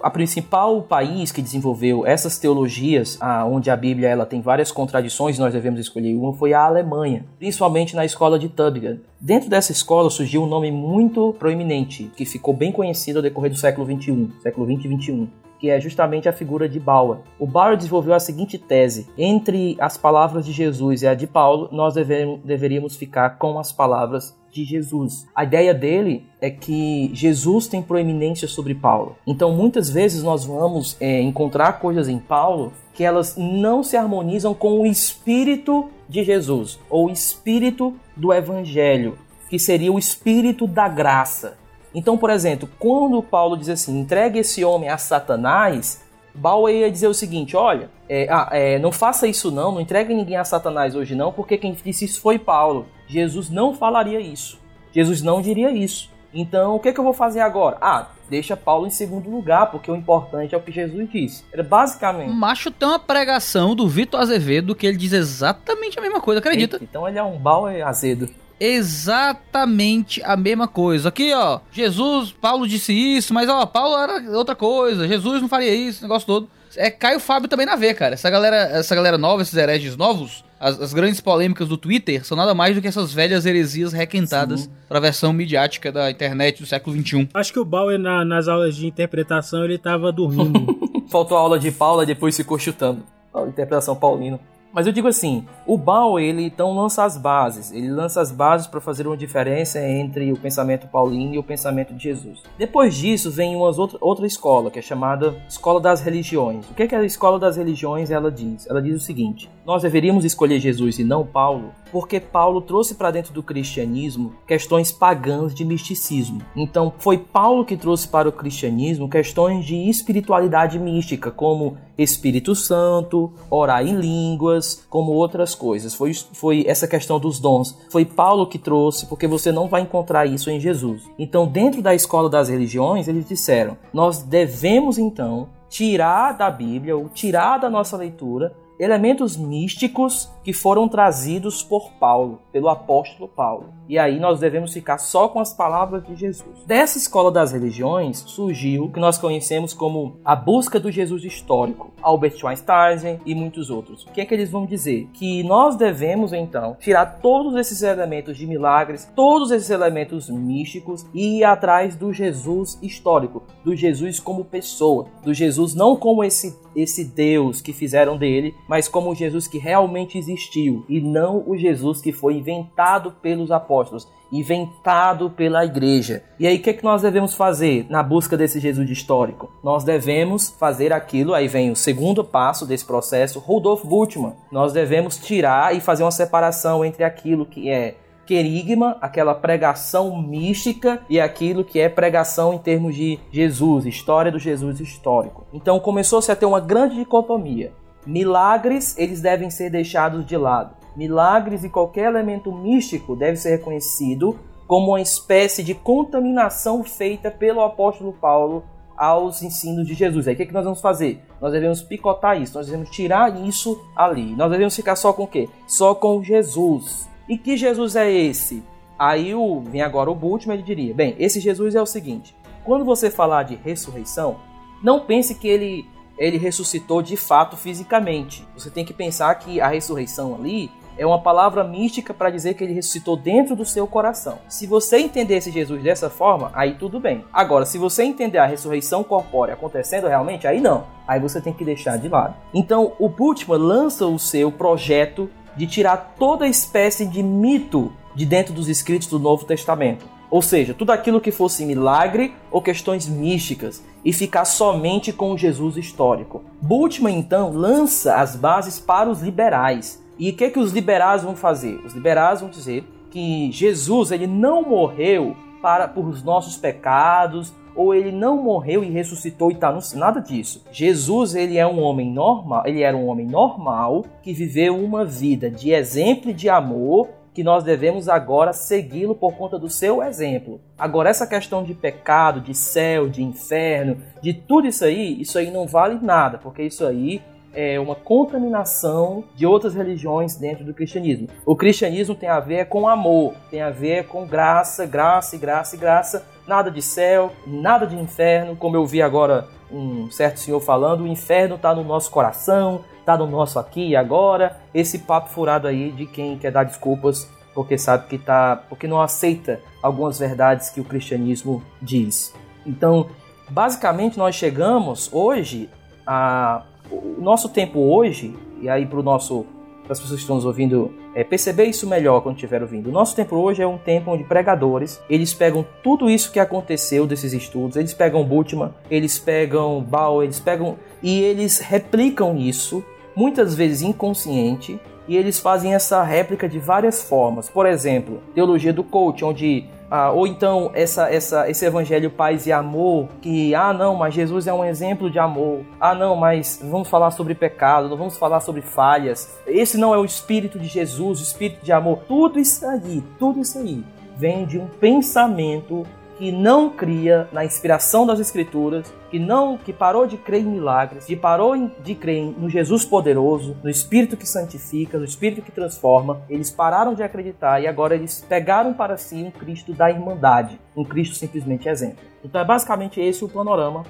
a principal país que desenvolveu essas teologias, a, onde a Bíblia ela tem várias contradições, nós devemos escolher uma, foi a Alemanha, principalmente na escola de Tübingen. Dentro dessa escola surgiu um nome muito proeminente, que ficou bem conhecido ao decorrer do século XXI, século XX e XXI, que é justamente a figura de Bauer. O Bauer desenvolveu a seguinte tese: entre as palavras de Jesus e a de Paulo, nós deveríamos ficar com as palavras de Jesus. A ideia dele é que Jesus tem proeminência sobre Paulo. Então, muitas vezes nós vamos é, encontrar coisas em Paulo que elas não se harmonizam com o espírito de Jesus ou o espírito do Evangelho, que seria o espírito da graça. Então, por exemplo, quando Paulo diz assim, entregue esse homem a Satanás, Bauer ia dizer o seguinte: olha, é, ah, é, não faça isso não, não entregue ninguém a Satanás hoje não, porque quem disse isso foi Paulo. Jesus não falaria isso. Jesus não diria isso. Então, o que, que eu vou fazer agora? Ah, deixa Paulo em segundo lugar, porque o importante é o que Jesus disse. Era basicamente. Macho tem uma pregação do Vitor Azevedo que ele diz exatamente a mesma coisa, acredita? Eita, então ele é um Bauer azedo exatamente a mesma coisa. Aqui, ó, Jesus, Paulo disse isso, mas ó, Paulo era outra coisa. Jesus não faria isso, negócio todo. É Caio Fábio também na ver, cara. Essa galera, essa galera nova, esses hereges novos, as, as, grandes polêmicas do Twitter são nada mais do que essas velhas heresias requentadas Sim. pra versão midiática da internet do século XXI. Acho que o Bauer, na, nas aulas de interpretação, ele tava dormindo. Faltou a aula de Paula, depois ficou chutando. A interpretação paulina. Mas eu digo assim, o Bauer ele então lança as bases, ele lança as bases para fazer uma diferença entre o pensamento paulino e o pensamento de Jesus. Depois disso vem uma outra, outra escola que é chamada Escola das Religiões. O que, é que a Escola das Religiões ela diz? Ela diz o seguinte: nós deveríamos escolher Jesus e não Paulo, porque Paulo trouxe para dentro do cristianismo questões pagãs de misticismo. Então foi Paulo que trouxe para o cristianismo questões de espiritualidade mística, como Espírito Santo, orar em línguas, como outras coisas. Foi, foi essa questão dos dons. Foi Paulo que trouxe, porque você não vai encontrar isso em Jesus. Então, dentro da escola das religiões, eles disseram: nós devemos então tirar da Bíblia, ou tirar da nossa leitura, elementos místicos que foram trazidos por Paulo, pelo apóstolo Paulo. E aí nós devemos ficar só com as palavras de Jesus. Dessa escola das religiões surgiu o que nós conhecemos como a busca do Jesus histórico. Albert Einstein e muitos outros. O que é que eles vão dizer? Que nós devemos então tirar todos esses elementos de milagres, todos esses elementos místicos e ir atrás do Jesus histórico, do Jesus como pessoa, do Jesus não como esse esse Deus que fizeram dele, mas como o Jesus que realmente existiu e não o Jesus que foi inventado pelos apóstolos, inventado pela igreja. E aí o que, é que nós devemos fazer na busca desse Jesus histórico? Nós devemos fazer aquilo, aí vem o segundo passo desse processo, Rudolf Bultmann. Nós devemos tirar e fazer uma separação entre aquilo que é querigma, aquela pregação mística, e aquilo que é pregação em termos de Jesus, história do Jesus histórico. Então começou-se a ter uma grande dicotomia. Milagres, eles devem ser deixados de lado. Milagres e qualquer elemento místico deve ser reconhecido como uma espécie de contaminação feita pelo apóstolo Paulo aos ensinos de Jesus. Aí o que, é que nós vamos fazer? Nós devemos picotar isso, nós devemos tirar isso ali. Nós devemos ficar só com o quê? Só com Jesus. E que Jesus é esse? Aí o, vem agora o Bultmann, ele diria: bem, esse Jesus é o seguinte: quando você falar de ressurreição, não pense que ele, ele ressuscitou de fato fisicamente. Você tem que pensar que a ressurreição ali é uma palavra mística para dizer que ele ressuscitou dentro do seu coração. Se você entender esse Jesus dessa forma, aí tudo bem. Agora, se você entender a ressurreição corpórea acontecendo realmente, aí não. Aí você tem que deixar de lado. Então, o Bultmann lança o seu projeto de tirar toda espécie de mito de dentro dos escritos do Novo Testamento. Ou seja, tudo aquilo que fosse milagre ou questões místicas e ficar somente com o Jesus histórico. Bultmann então lança as bases para os liberais. E o que, que os liberais vão fazer? Os liberais vão dizer que Jesus ele não morreu para por os nossos pecados, ou ele não morreu e ressuscitou e está no nada disso. Jesus ele é um homem normal, ele era um homem normal que viveu uma vida de exemplo de amor que nós devemos agora segui-lo por conta do seu exemplo. Agora essa questão de pecado, de céu, de inferno, de tudo isso aí, isso aí não vale nada, porque isso aí é uma contaminação de outras religiões dentro do cristianismo. O cristianismo tem a ver com amor, tem a ver com graça, graça e graça e graça, nada de céu, nada de inferno, como eu vi agora um certo senhor falando, o inferno está no nosso coração, está no nosso aqui e agora. Esse papo furado aí de quem quer dar desculpas porque sabe que tá, porque não aceita algumas verdades que o cristianismo diz. Então, basicamente nós chegamos hoje a o nosso tempo hoje, e aí para o nosso para as pessoas que estão nos ouvindo é, perceber isso melhor quando estiver ouvindo. O nosso tempo hoje é um tempo onde pregadores, eles pegam tudo isso que aconteceu desses estudos, eles pegam Bultmann, eles pegam Bauer, eles pegam e eles replicam isso, muitas vezes inconsciente, e eles fazem essa réplica de várias formas. Por exemplo, teologia do coach, onde ah, ou então essa, essa, esse evangelho paz e amor, que, ah, não, mas Jesus é um exemplo de amor. Ah, não, mas vamos falar sobre pecado, não vamos falar sobre falhas. Esse não é o espírito de Jesus, o espírito de amor. Tudo isso aí, tudo isso aí vem de um pensamento que não cria na inspiração das escrituras, que não que parou de crer em milagres, que parou de crer no Jesus poderoso, no Espírito que santifica, no Espírito que transforma, eles pararam de acreditar e agora eles pegaram para si um Cristo da irmandade, um Cristo simplesmente exemplo. Então é basicamente esse o panorama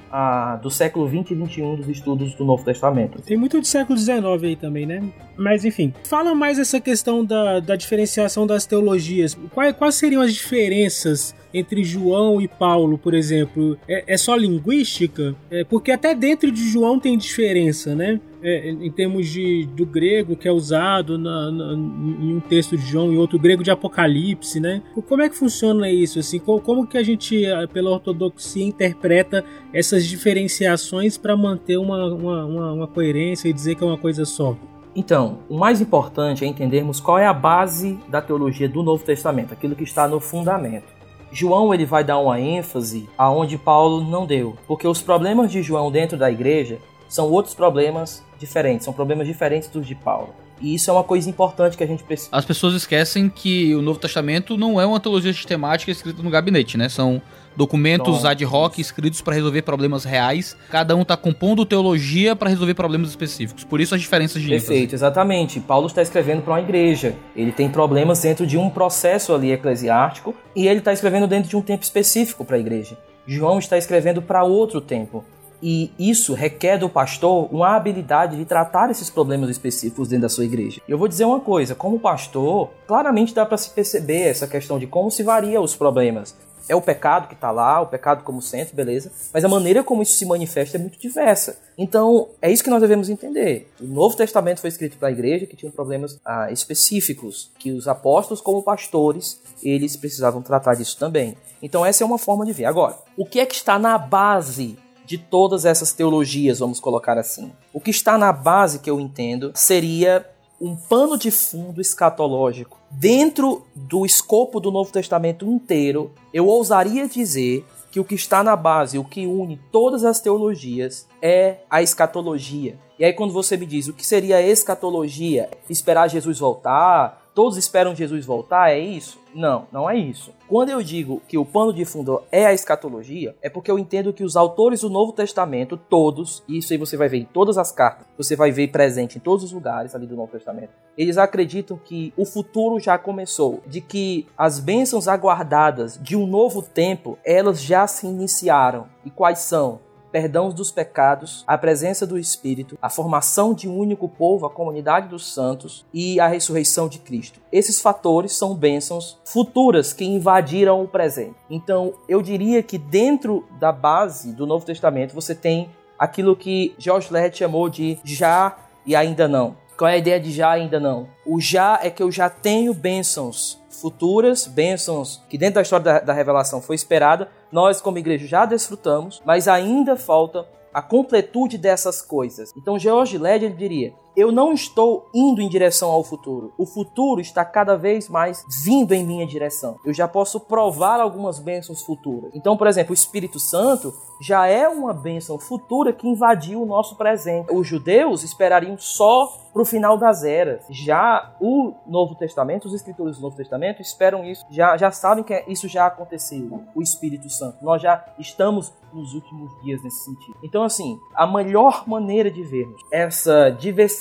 do século 20 e 21 dos estudos do Novo Testamento. Tem muito de século 19 aí também, né? Mas enfim, fala mais essa questão da, da diferenciação das teologias. Quais, quais seriam as diferenças entre João e Paulo, por exemplo? É, é só linguística? É, porque até dentro de João tem diferença, né? É, em termos de, do grego que é usado na, na, em um texto de João e outro grego de Apocalipse, né? Como é que funciona isso? Assim, como, como que a gente, pela ortodoxia, interpreta essas diferenciações para manter uma, uma, uma, uma coerência e dizer que é uma coisa só? Então, o mais importante é entendermos qual é a base da teologia do Novo Testamento, aquilo que está no fundamento. João ele vai dar uma ênfase aonde Paulo não deu, porque os problemas de João dentro da igreja são outros problemas diferentes, são problemas diferentes dos de Paulo. E isso é uma coisa importante que a gente precisa. As pessoas esquecem que o Novo Testamento não é uma teologia sistemática escrita no gabinete, né? São documentos ad hoc escritos para resolver problemas reais. Cada um está compondo teologia para resolver problemas específicos. Por isso as diferenças de Perfeito, ênfase. exatamente. Paulo está escrevendo para uma igreja. Ele tem problemas dentro de um processo ali eclesiástico e ele está escrevendo dentro de um tempo específico para a igreja. João está escrevendo para outro tempo. E isso requer do pastor uma habilidade de tratar esses problemas específicos dentro da sua igreja. Eu vou dizer uma coisa: como pastor, claramente dá para se perceber essa questão de como se varia os problemas. É o pecado que está lá, o pecado como centro, beleza. Mas a maneira como isso se manifesta é muito diversa. Então, é isso que nós devemos entender. O Novo Testamento foi escrito para a igreja que tinha problemas ah, específicos, que os apóstolos, como pastores, eles precisavam tratar disso também. Então, essa é uma forma de ver. Agora, o que é que está na base de todas essas teologias, vamos colocar assim? O que está na base que eu entendo seria um pano de fundo escatológico dentro do escopo do Novo Testamento inteiro, eu ousaria dizer que o que está na base, o que une todas as teologias é a escatologia. E aí quando você me diz o que seria escatologia, esperar Jesus voltar, todos esperam Jesus voltar, é isso? Não, não é isso. Quando eu digo que o pano de fundo é a escatologia, é porque eu entendo que os autores do Novo Testamento, todos, e isso aí você vai ver em todas as cartas, você vai ver presente em todos os lugares ali do Novo Testamento, eles acreditam que o futuro já começou, de que as bênçãos aguardadas de um novo tempo, elas já se iniciaram. E quais são? Perdão dos pecados, a presença do Espírito, a formação de um único povo, a comunidade dos santos e a ressurreição de Cristo. Esses fatores são bênçãos futuras que invadiram o presente. Então, eu diria que dentro da base do Novo Testamento você tem aquilo que George Led chamou de já e ainda não. Qual é a ideia de já e ainda não? O já é que eu já tenho bênçãos futuras, bênçãos que dentro da história da, da revelação foi esperada, nós como igreja já desfrutamos, mas ainda falta a completude dessas coisas. Então George Led ele diria: eu não estou indo em direção ao futuro. O futuro está cada vez mais vindo em minha direção. Eu já posso provar algumas bênçãos futuras. Então, por exemplo, o Espírito Santo já é uma bênção futura que invadiu o nosso presente. Os judeus esperariam só para o final das eras. Já o Novo Testamento, os escritores do Novo Testamento esperam isso, já, já sabem que isso já aconteceu, o Espírito Santo. Nós já estamos nos últimos dias nesse sentido. Então, assim, a melhor maneira de vermos essa diversidade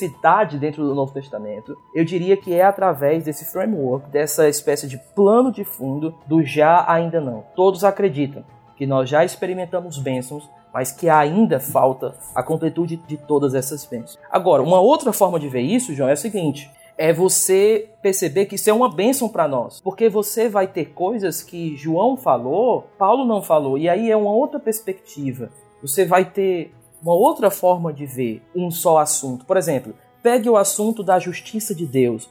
dentro do Novo Testamento, eu diria que é através desse framework, dessa espécie de plano de fundo do já ainda não. Todos acreditam que nós já experimentamos bênçãos, mas que ainda falta a completude de todas essas bênçãos. Agora, uma outra forma de ver isso, João, é a seguinte: é você perceber que isso é uma bênção para nós, porque você vai ter coisas que João falou, Paulo não falou, e aí é uma outra perspectiva. Você vai ter uma outra forma de ver um só assunto. Por exemplo, pegue o assunto da justiça de Deus,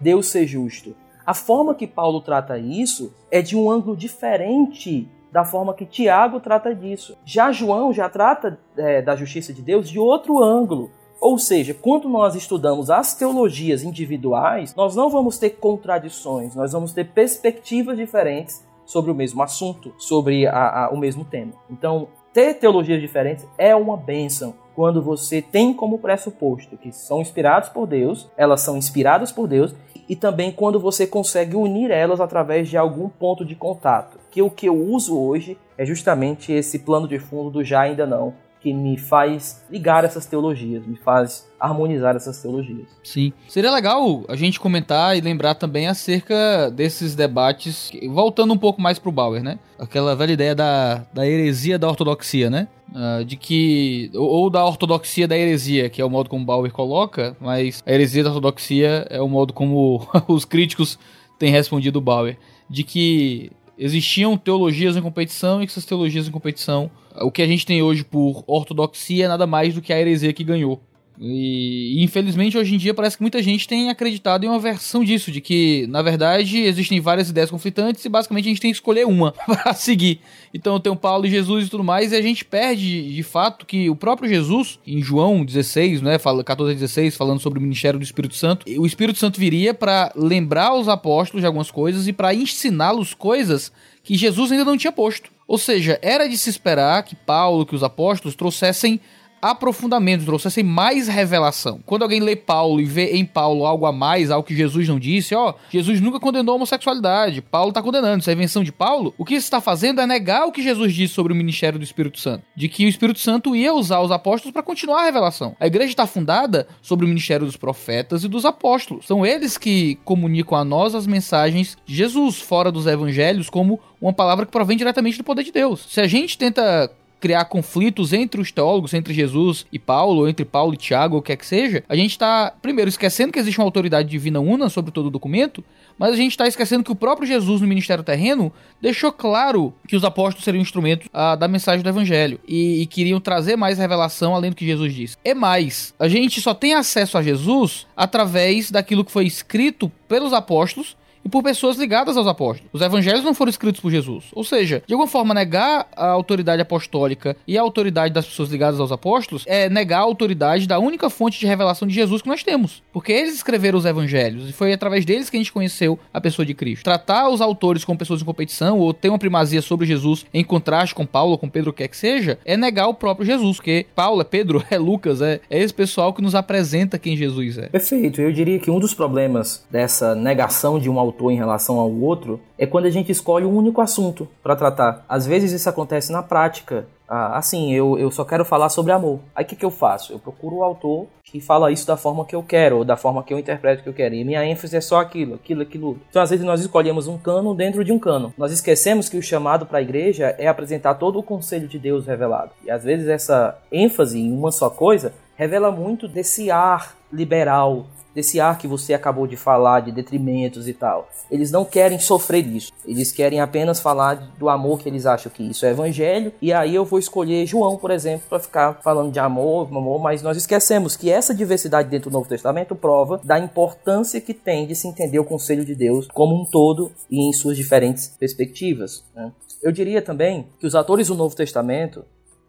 Deus ser justo. A forma que Paulo trata isso é de um ângulo diferente da forma que Tiago trata disso. Já João já trata é, da justiça de Deus de outro ângulo. Ou seja, quando nós estudamos as teologias individuais, nós não vamos ter contradições, nós vamos ter perspectivas diferentes sobre o mesmo assunto, sobre a, a, o mesmo tema. Então, ter teologias diferentes é uma bênção. Quando você tem como pressuposto que são inspirados por Deus, elas são inspiradas por Deus, e também quando você consegue unir elas através de algum ponto de contato. Que o que eu uso hoje é justamente esse plano de fundo do já ainda não, que me faz ligar essas teologias, me faz harmonizar essas teologias. Sim. Seria legal a gente comentar e lembrar também acerca desses debates, voltando um pouco mais pro Bauer, né? Aquela velha ideia da, da heresia da ortodoxia, né? Uh, de que. Ou, ou, da ortodoxia da heresia, que é o modo como Bauer coloca, mas a heresia da ortodoxia é o modo como os críticos têm respondido Bauer. De que existiam teologias em competição e que essas teologias em competição, o que a gente tem hoje por ortodoxia é nada mais do que a heresia que ganhou. E, infelizmente hoje em dia parece que muita gente tem acreditado em uma versão disso, de que na verdade existem várias ideias conflitantes e basicamente a gente tem que escolher uma para seguir. Então tem o Paulo e Jesus e tudo mais, e a gente perde de fato que o próprio Jesus, em João 16, né, 14 a 16, falando sobre o ministério do Espírito Santo, o Espírito Santo viria para lembrar os apóstolos de algumas coisas e para ensiná-los coisas que Jesus ainda não tinha posto. Ou seja, era de se esperar que Paulo, que os apóstolos trouxessem aprofundamento, trouxessem mais revelação. Quando alguém lê Paulo e vê em Paulo algo a mais, algo que Jesus não disse, ó, Jesus nunca condenou a homossexualidade, Paulo tá condenando, isso é invenção de Paulo, o que isso está fazendo é negar o que Jesus disse sobre o ministério do Espírito Santo, de que o Espírito Santo ia usar os apóstolos para continuar a revelação. A igreja está fundada sobre o ministério dos profetas e dos apóstolos. São eles que comunicam a nós as mensagens de Jesus, fora dos evangelhos, como uma palavra que provém diretamente do poder de Deus. Se a gente tenta criar conflitos entre os teólogos, entre Jesus e Paulo, ou entre Paulo e Tiago, ou o que é que seja, a gente está, primeiro, esquecendo que existe uma autoridade divina una sobre todo o documento, mas a gente está esquecendo que o próprio Jesus no ministério terreno deixou claro que os apóstolos seriam instrumentos ah, da mensagem do evangelho e, e, queriam trazer mais revelação além do que Jesus disse. É mais, a gente só tem acesso a Jesus através daquilo que foi escrito pelos apóstolos e por pessoas ligadas aos apóstolos. Os evangelhos não foram escritos por Jesus. Ou seja, de alguma forma, negar a autoridade apostólica e a autoridade das pessoas ligadas aos apóstolos é negar a autoridade da única fonte de revelação de Jesus que nós temos. Porque eles escreveram os evangelhos e foi através deles que a gente conheceu a pessoa de Cristo. Tratar os autores como pessoas em competição ou ter uma primazia sobre Jesus em contraste com Paulo com Pedro, o que quer que seja, é negar o próprio Jesus. Porque Paulo é Pedro, é Lucas, é, é esse pessoal que nos apresenta quem Jesus é. Perfeito. Eu diria que um dos problemas dessa negação de um autor em relação ao outro é quando a gente escolhe um único assunto para tratar. Às vezes isso acontece na prática. Ah, assim, eu, eu só quero falar sobre amor. Aí o que, que eu faço? Eu procuro o autor que fala isso da forma que eu quero, ou da forma que eu interpreto que eu quero. E minha ênfase é só aquilo, aquilo, aquilo. Então, às vezes, nós escolhemos um cano dentro de um cano. Nós esquecemos que o chamado para a igreja é apresentar todo o conselho de Deus revelado. E às vezes essa ênfase em uma só coisa revela muito desse ar liberal, desse ar que você acabou de falar, de detrimentos e tal. Eles não querem sofrer isso. Eles querem apenas falar do amor que eles acham que isso é evangelho. E aí eu vou escolher João, por exemplo, para ficar falando de amor, amor, mas nós esquecemos que essa diversidade dentro do Novo Testamento prova da importância que tem de se entender o conselho de Deus como um todo e em suas diferentes perspectivas. Né? Eu diria também que os atores do Novo Testamento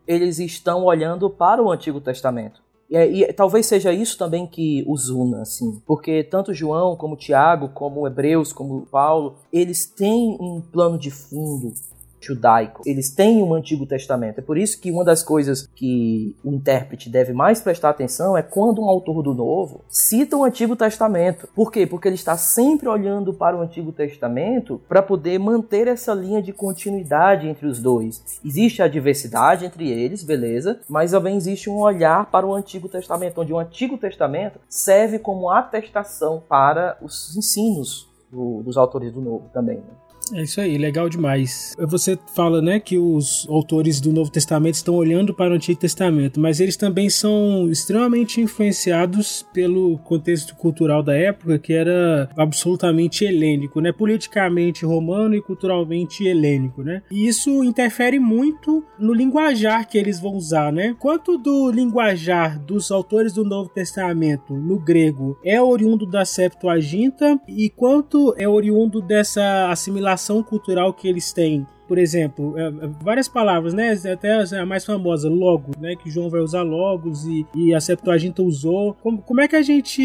eles estão olhando para o Antigo Testamento. E, e, talvez seja isso também que os una, assim. Porque tanto João, como Tiago, como Hebreus, como Paulo, eles têm um plano de fundo judaico. Eles têm um Antigo Testamento. É por isso que uma das coisas que o intérprete deve mais prestar atenção é quando um autor do Novo cita o Antigo Testamento. Por quê? Porque ele está sempre olhando para o Antigo Testamento para poder manter essa linha de continuidade entre os dois. Existe a diversidade entre eles, beleza, mas também existe um olhar para o Antigo Testamento, onde o Antigo Testamento serve como atestação para os ensinos do, dos autores do Novo também. Né? É isso aí, legal demais. Você fala, né, que os autores do Novo Testamento estão olhando para o Antigo Testamento, mas eles também são extremamente influenciados pelo contexto cultural da época, que era absolutamente helênico, né, politicamente romano e culturalmente helênico, né? E isso interfere muito no linguajar que eles vão usar, né? Quanto do linguajar dos autores do Novo Testamento no grego é oriundo da Septuaginta e quanto é oriundo dessa assimilação cultural que eles têm. Por exemplo, é, é, várias palavras, né? Até a mais famosa, logo, né? Que João vai usar logos e, e a Septuaginta usou. Como, como é que a gente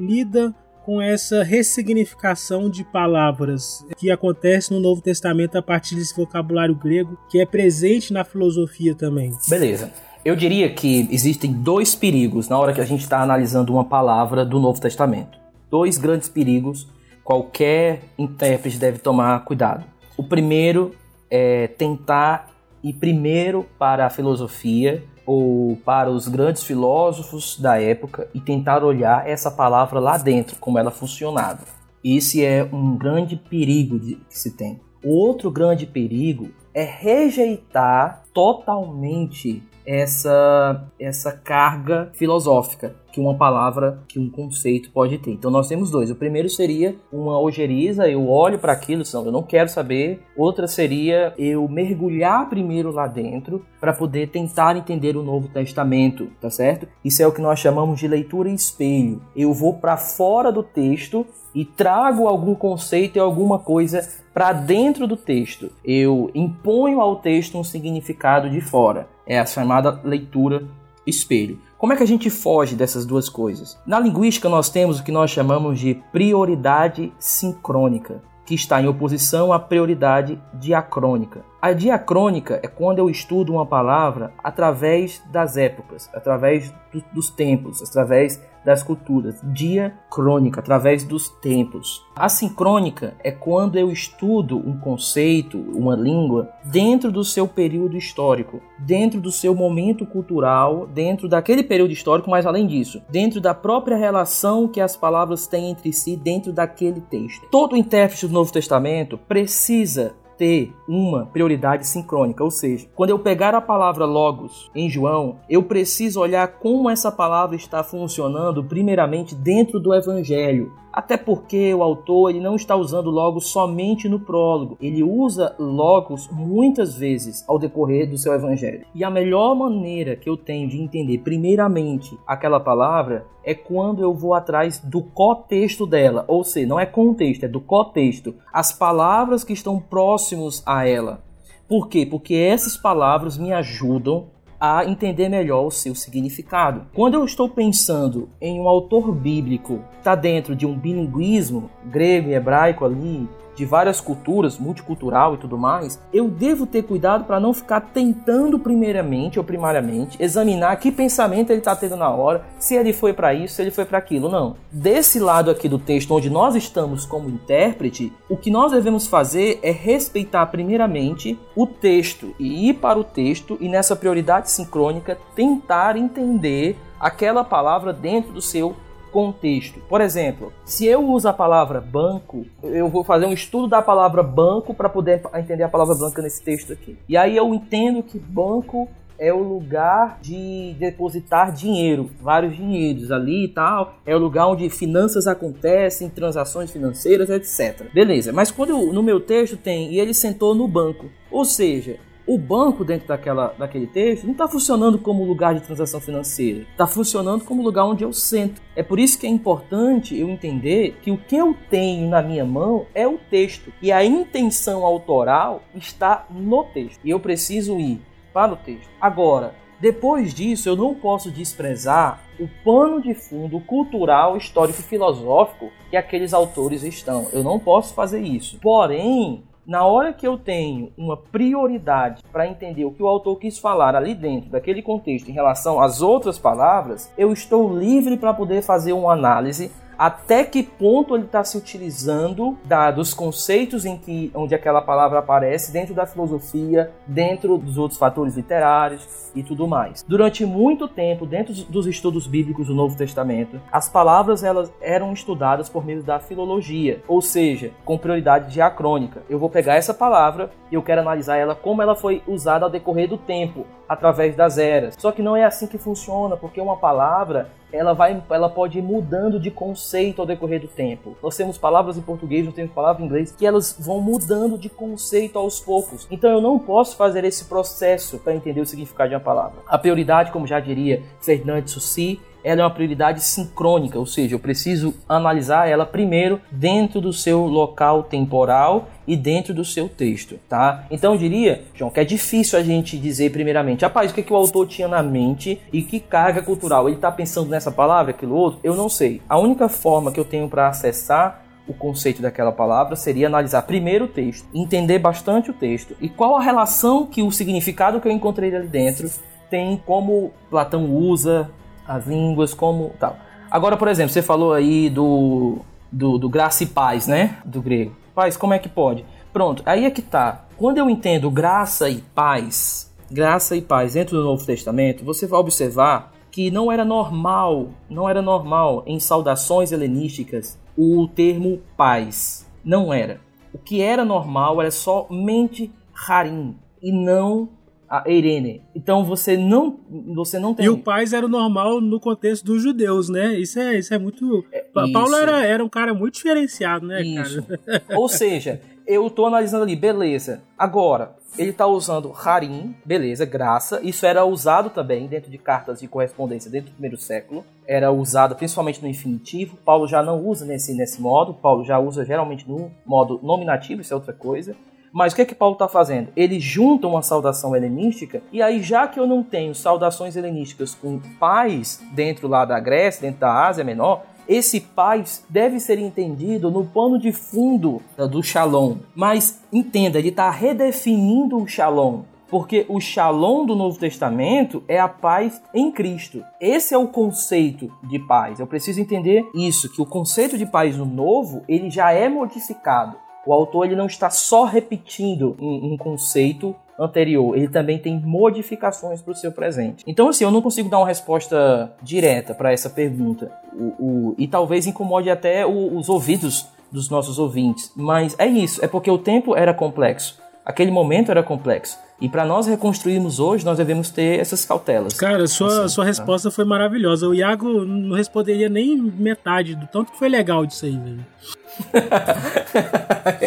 lida com essa ressignificação de palavras que acontece no Novo Testamento a partir desse vocabulário grego que é presente na filosofia também. Beleza. Eu diria que existem dois perigos na hora que a gente está analisando uma palavra do Novo Testamento. Dois grandes perigos qualquer intérprete deve tomar cuidado. O primeiro é tentar ir primeiro para a filosofia ou para os grandes filósofos da época e tentar olhar essa palavra lá dentro, como ela funcionava. Esse é um grande perigo que se tem. Outro grande perigo é rejeitar totalmente essa, essa carga filosófica que uma palavra, que um conceito pode ter. Então nós temos dois. O primeiro seria uma ojeriza, eu olho para aquilo, eu não quero saber. Outra seria eu mergulhar primeiro lá dentro para poder tentar entender o Novo Testamento, tá certo? Isso é o que nós chamamos de leitura espelho. Eu vou para fora do texto e trago algum conceito e alguma coisa para dentro do texto. Eu imponho ao texto um significado de fora. É a chamada leitura espelho. Como é que a gente foge dessas duas coisas? Na linguística nós temos o que nós chamamos de prioridade sincrônica, que está em oposição à prioridade diacrônica. A diacrônica é quando eu estudo uma palavra através das épocas, através do, dos tempos, através das culturas. Diacrônica, através dos tempos. A sincrônica é quando eu estudo um conceito, uma língua, dentro do seu período histórico, dentro do seu momento cultural, dentro daquele período histórico, mas além disso, dentro da própria relação que as palavras têm entre si dentro daquele texto. Todo intérprete do Novo Testamento precisa ter uma prioridade sincrônica, ou seja, quando eu pegar a palavra logos em João, eu preciso olhar como essa palavra está funcionando primeiramente dentro do evangelho. Até porque o autor ele não está usando logos somente no prólogo, ele usa logos muitas vezes ao decorrer do seu evangelho. E a melhor maneira que eu tenho de entender primeiramente aquela palavra é quando eu vou atrás do contexto dela, ou seja, não é contexto, é do contexto, as palavras que estão próximos a ela. Por quê? Porque essas palavras me ajudam a entender melhor o seu significado. Quando eu estou pensando em um autor bíblico, está dentro de um bilinguismo grego e hebraico ali, de várias culturas, multicultural e tudo mais, eu devo ter cuidado para não ficar tentando primeiramente ou primariamente examinar que pensamento ele está tendo na hora, se ele foi para isso, se ele foi para aquilo, não. Desse lado aqui do texto onde nós estamos como intérprete, o que nós devemos fazer é respeitar primeiramente o texto e ir para o texto e nessa prioridade sincrônica tentar entender aquela palavra dentro do seu contexto. Por exemplo, se eu uso a palavra banco, eu vou fazer um estudo da palavra banco para poder entender a palavra banca nesse texto aqui. E aí eu entendo que banco é o lugar de depositar dinheiro, vários dinheiros ali e tal. É o lugar onde finanças acontecem, transações financeiras, etc. Beleza, mas quando eu, no meu texto tem e ele sentou no banco, ou seja, o banco dentro daquela, daquele texto não está funcionando como lugar de transação financeira, está funcionando como lugar onde eu sento. É por isso que é importante eu entender que o que eu tenho na minha mão é o texto e a intenção autoral está no texto e eu preciso ir para o texto. Agora, depois disso, eu não posso desprezar o pano de fundo cultural, histórico e filosófico que aqueles autores estão. Eu não posso fazer isso. Porém, na hora que eu tenho uma prioridade para entender o que o autor quis falar ali dentro daquele contexto em relação às outras palavras, eu estou livre para poder fazer uma análise até que ponto ele está se utilizando da, dos conceitos em que onde aquela palavra aparece dentro da filosofia, dentro dos outros fatores literários e tudo mais. Durante muito tempo, dentro dos estudos bíblicos do Novo Testamento, as palavras elas eram estudadas por meio da filologia, ou seja, com prioridade diacrônica. Eu vou pegar essa palavra e eu quero analisar ela como ela foi usada ao decorrer do tempo, através das eras. Só que não é assim que funciona, porque uma palavra ela vai, ela pode ir mudando de conceito ao decorrer do tempo. Nós temos palavras em português, nós temos palavras em inglês, que elas vão mudando de conceito aos poucos. Então eu não posso fazer esse processo para entender o significado de uma palavra. A prioridade, como já diria Fernando Sussi, ela é uma prioridade sincrônica, ou seja, eu preciso analisar ela primeiro dentro do seu local temporal e dentro do seu texto, tá? Então eu diria, João, que é difícil a gente dizer primeiramente, rapaz, o que, é que o autor tinha na mente e que carga cultural ele está pensando nessa palavra, aquilo outro? Eu não sei. A única forma que eu tenho para acessar o conceito daquela palavra seria analisar primeiro o texto, entender bastante o texto e qual a relação que o significado que eu encontrei ali dentro tem como Platão usa as línguas, como tal. Agora, por exemplo, você falou aí do, do, do graça e paz, né? Do grego. Paz, como é que pode? Pronto, aí é que tá. Quando eu entendo graça e paz, graça e paz dentro do Novo Testamento, você vai observar que não era normal, não era normal em saudações helenísticas o termo paz. Não era. O que era normal era somente harim e não a Irene. Então você não você não tem. E o paz era o normal no contexto dos judeus, né? Isso é, isso é muito. É, Paulo era, era um cara muito diferenciado, né, isso. cara? Ou seja, eu tô analisando ali, beleza. Agora, ele tá usando harim, beleza, graça. Isso era usado também dentro de cartas de correspondência dentro do primeiro século. Era usado principalmente no infinitivo. Paulo já não usa nesse, nesse modo. Paulo já usa geralmente no modo nominativo, isso é outra coisa. Mas o que é que Paulo está fazendo? Ele junta uma saudação helenística, e aí, já que eu não tenho saudações helenísticas com paz dentro lá da Grécia, dentro da Ásia Menor, esse paz deve ser entendido no pano de fundo do Shalom. Mas entenda, ele está redefinindo o Shalom. Porque o Shalom do Novo Testamento é a paz em Cristo. Esse é o conceito de paz. Eu preciso entender isso, que o conceito de paz no Novo, ele já é modificado. O autor ele não está só repetindo um, um conceito anterior, ele também tem modificações para o seu presente. Então, assim, eu não consigo dar uma resposta direta para essa pergunta. O, o, e talvez incomode até o, os ouvidos dos nossos ouvintes. Mas é isso, é porque o tempo era complexo. Aquele momento era complexo. E para nós reconstruirmos hoje, nós devemos ter essas cautelas. Cara, sua, assim, sua tá? resposta foi maravilhosa. O Iago não responderia nem metade do tanto que foi legal disso aí, velho.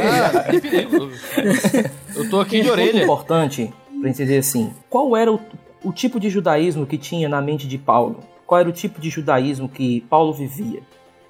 ah, eu tô aqui de orelha. É importante para entender assim, qual era o, o tipo de judaísmo que tinha na mente de Paulo? Qual era o tipo de judaísmo que Paulo vivia?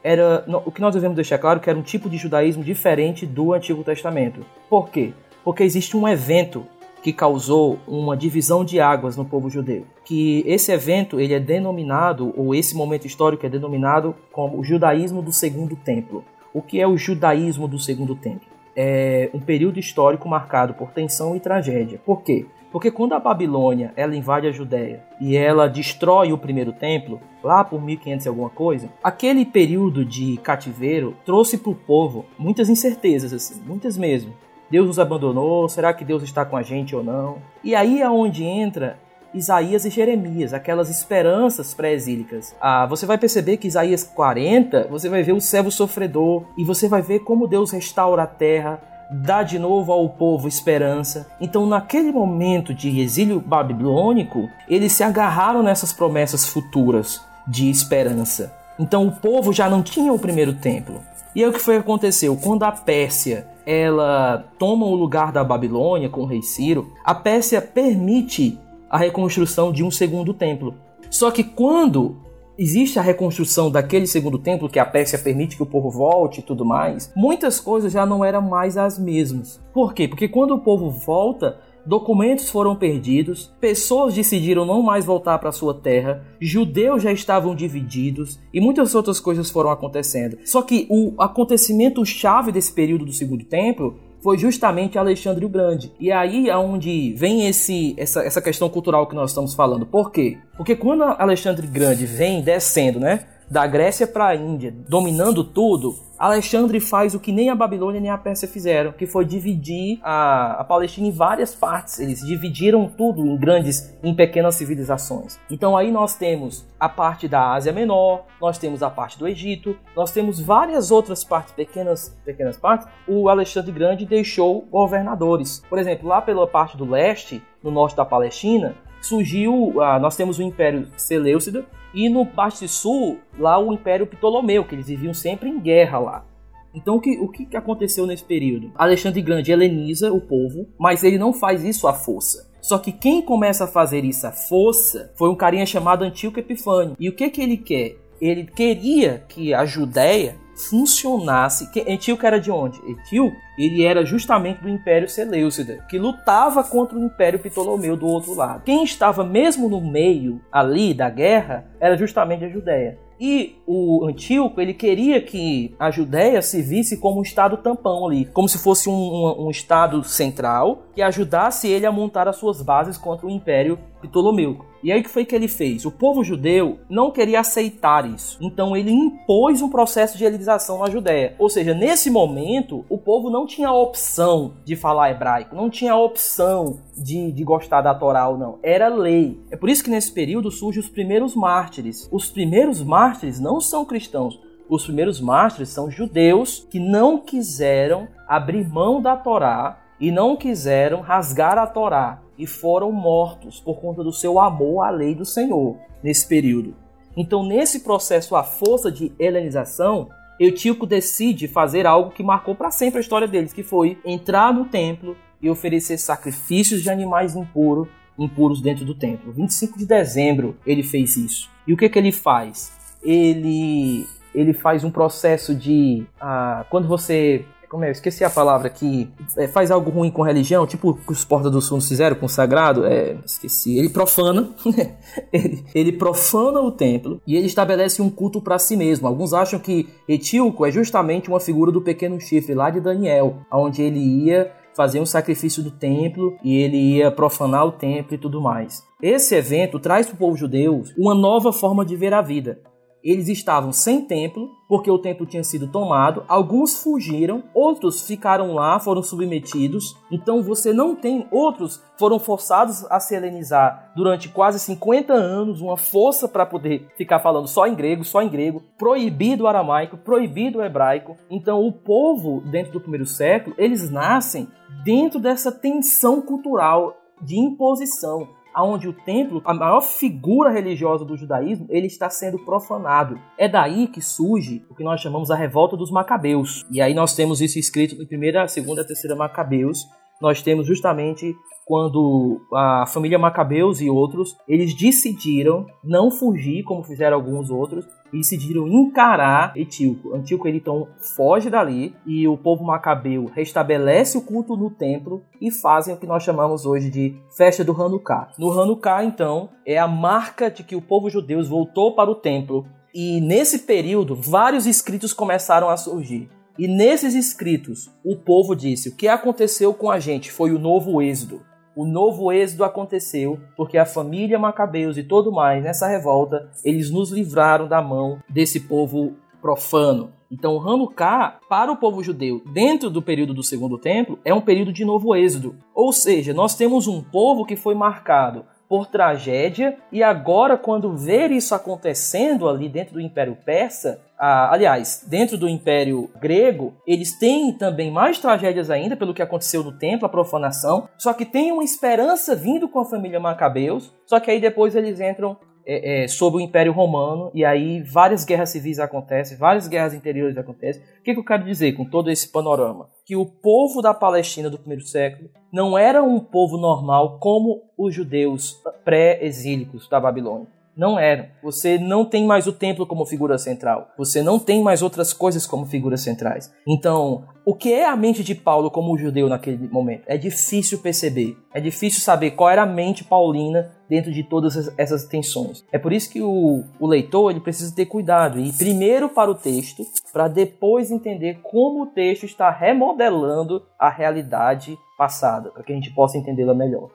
Era o que nós devemos deixar claro que era um tipo de judaísmo diferente do Antigo Testamento. Por quê? Porque existe um evento que causou uma divisão de águas no povo judeu. Que esse evento ele é denominado, ou esse momento histórico é denominado como o judaísmo do segundo templo. O que é o judaísmo do segundo templo? É um período histórico marcado por tensão e tragédia. Por quê? Porque quando a Babilônia ela invade a Judéia e ela destrói o primeiro templo, lá por 1500 e alguma coisa, aquele período de cativeiro trouxe para o povo muitas incertezas, assim, muitas mesmo. Deus nos abandonou? Será que Deus está com a gente ou não? E aí é onde entra Isaías e Jeremias, aquelas esperanças pré-exílicas. Ah, você vai perceber que Isaías 40, você vai ver o servo sofredor e você vai ver como Deus restaura a terra, dá de novo ao povo esperança. Então, naquele momento de exílio babilônico, eles se agarraram nessas promessas futuras de esperança. Então, o povo já não tinha o primeiro templo. E aí o que foi que aconteceu? Quando a Pérsia ela toma o lugar da Babilônia com o rei Ciro, a Pérsia permite a reconstrução de um segundo templo. Só que quando existe a reconstrução daquele segundo templo, que a Pérsia permite que o povo volte e tudo mais, muitas coisas já não eram mais as mesmas. Por quê? Porque quando o povo volta, documentos foram perdidos, pessoas decidiram não mais voltar para sua terra, judeus já estavam divididos e muitas outras coisas foram acontecendo. Só que o acontecimento chave desse período do Segundo Templo foi justamente Alexandre o Grande. E aí é onde vem esse, essa, essa questão cultural que nós estamos falando. Por quê? Porque quando Alexandre Grande vem descendo, né? Da Grécia para a Índia, dominando tudo, Alexandre faz o que nem a Babilônia nem a Pérsia fizeram, que foi dividir a, a Palestina em várias partes. Eles dividiram tudo em grandes, em pequenas civilizações. Então aí nós temos a parte da Ásia Menor, nós temos a parte do Egito, nós temos várias outras partes, pequenas, pequenas partes. O Alexandre Grande deixou governadores. Por exemplo, lá pela parte do leste, no norte da Palestina, surgiu, ah, nós temos o Império Seleucida e no parte sul, lá o Império Ptolomeu, que eles viviam sempre em guerra lá. Então o que, o que aconteceu nesse período? Alexandre Grande heleniza o povo, mas ele não faz isso à força. Só que quem começa a fazer isso à força foi um carinha chamado Antíoco Epifânio. E o que, que ele quer? Ele queria que a Judéia funcionasse. Etíoco era de onde? Etíoco, ele era justamente do Império Seleucida, que lutava contra o Império Ptolomeu do outro lado. Quem estava mesmo no meio ali da guerra era justamente a Judéia. E o Antíoco, ele queria que a Judéia se visse como um estado tampão ali, como se fosse um, um, um, estado central que ajudasse ele a montar as suas bases contra o Império Ptolomeu. E aí o que foi que ele fez? O povo judeu não queria aceitar isso. Então ele impôs um processo de helenização na Judéia. Ou seja, nesse momento, o povo não tinha a opção de falar hebraico, não tinha a opção de, de gostar da Torá ou não. Era lei. É por isso que nesse período surgem os primeiros mártires. Os primeiros mártires não são cristãos. Os primeiros mártires são judeus que não quiseram abrir mão da Torá e não quiseram rasgar a Torá e foram mortos por conta do seu amor à lei do Senhor nesse período. Então, nesse processo, a força de helenização, Eutílico decide fazer algo que marcou para sempre a história deles, que foi entrar no templo e oferecer sacrifícios de animais impuros, impuros dentro do templo. 25 de dezembro ele fez isso. E o que, que ele faz? Ele ele faz um processo de ah, quando você como é? Eu esqueci a palavra que é, faz algo ruim com religião, tipo que os portas do sul fizeram com o sagrado. É, esqueci. Ele profana, ele, ele profana o templo e ele estabelece um culto para si mesmo. Alguns acham que Etíoco é justamente uma figura do pequeno chifre lá de Daniel, onde ele ia fazer um sacrifício do templo e ele ia profanar o templo e tudo mais. Esse evento traz para o povo judeu uma nova forma de ver a vida. Eles estavam sem templo, porque o templo tinha sido tomado, alguns fugiram, outros ficaram lá, foram submetidos. Então você não tem, outros foram forçados a se helenizar durante quase 50 anos, uma força para poder ficar falando só em grego, só em grego, proibido o aramaico, proibido o hebraico. Então o povo dentro do primeiro século, eles nascem dentro dessa tensão cultural de imposição onde o templo, a maior figura religiosa do judaísmo, ele está sendo profanado. É daí que surge o que nós chamamos a revolta dos macabeus. E aí nós temos isso escrito em primeira, segunda, terceira Macabeus. Nós temos justamente quando a família Macabeus e outros, eles decidiram não fugir como fizeram alguns outros, e decidiram encarar Etíoco. Antíoco ele então foge dali e o povo macabeu restabelece o culto no templo e fazem o que nós chamamos hoje de festa do Hanukkah. No Hanukkah então é a marca de que o povo judeu voltou para o templo e nesse período vários escritos começaram a surgir. E nesses escritos, o povo disse: o que aconteceu com a gente foi o novo êxodo o novo êxodo aconteceu porque a família Macabeus e todo mais nessa revolta, eles nos livraram da mão desse povo profano. Então, o Hanukkah, para o povo judeu, dentro do período do Segundo Templo, é um período de novo êxodo. Ou seja, nós temos um povo que foi marcado por tragédia, e agora, quando ver isso acontecendo ali dentro do Império Persa, aliás, dentro do Império Grego, eles têm também mais tragédias ainda pelo que aconteceu no templo, a profanação, só que tem uma esperança vindo com a família Macabeus, só que aí depois eles entram é, é, sobre o Império Romano, e aí várias guerras civis acontecem, várias guerras interiores acontecem. O que, que eu quero dizer com todo esse panorama? Que o povo da Palestina do primeiro século não era um povo normal como os judeus pré-exílicos da Babilônia. Não eram. Você não tem mais o templo como figura central. Você não tem mais outras coisas como figuras centrais. Então, o que é a mente de Paulo como judeu naquele momento? É difícil perceber. É difícil saber qual era a mente paulina dentro de todas essas tensões. É por isso que o, o leitor ele precisa ter cuidado e ir primeiro para o texto, para depois entender como o texto está remodelando a realidade passada, para que a gente possa entendê-la melhor.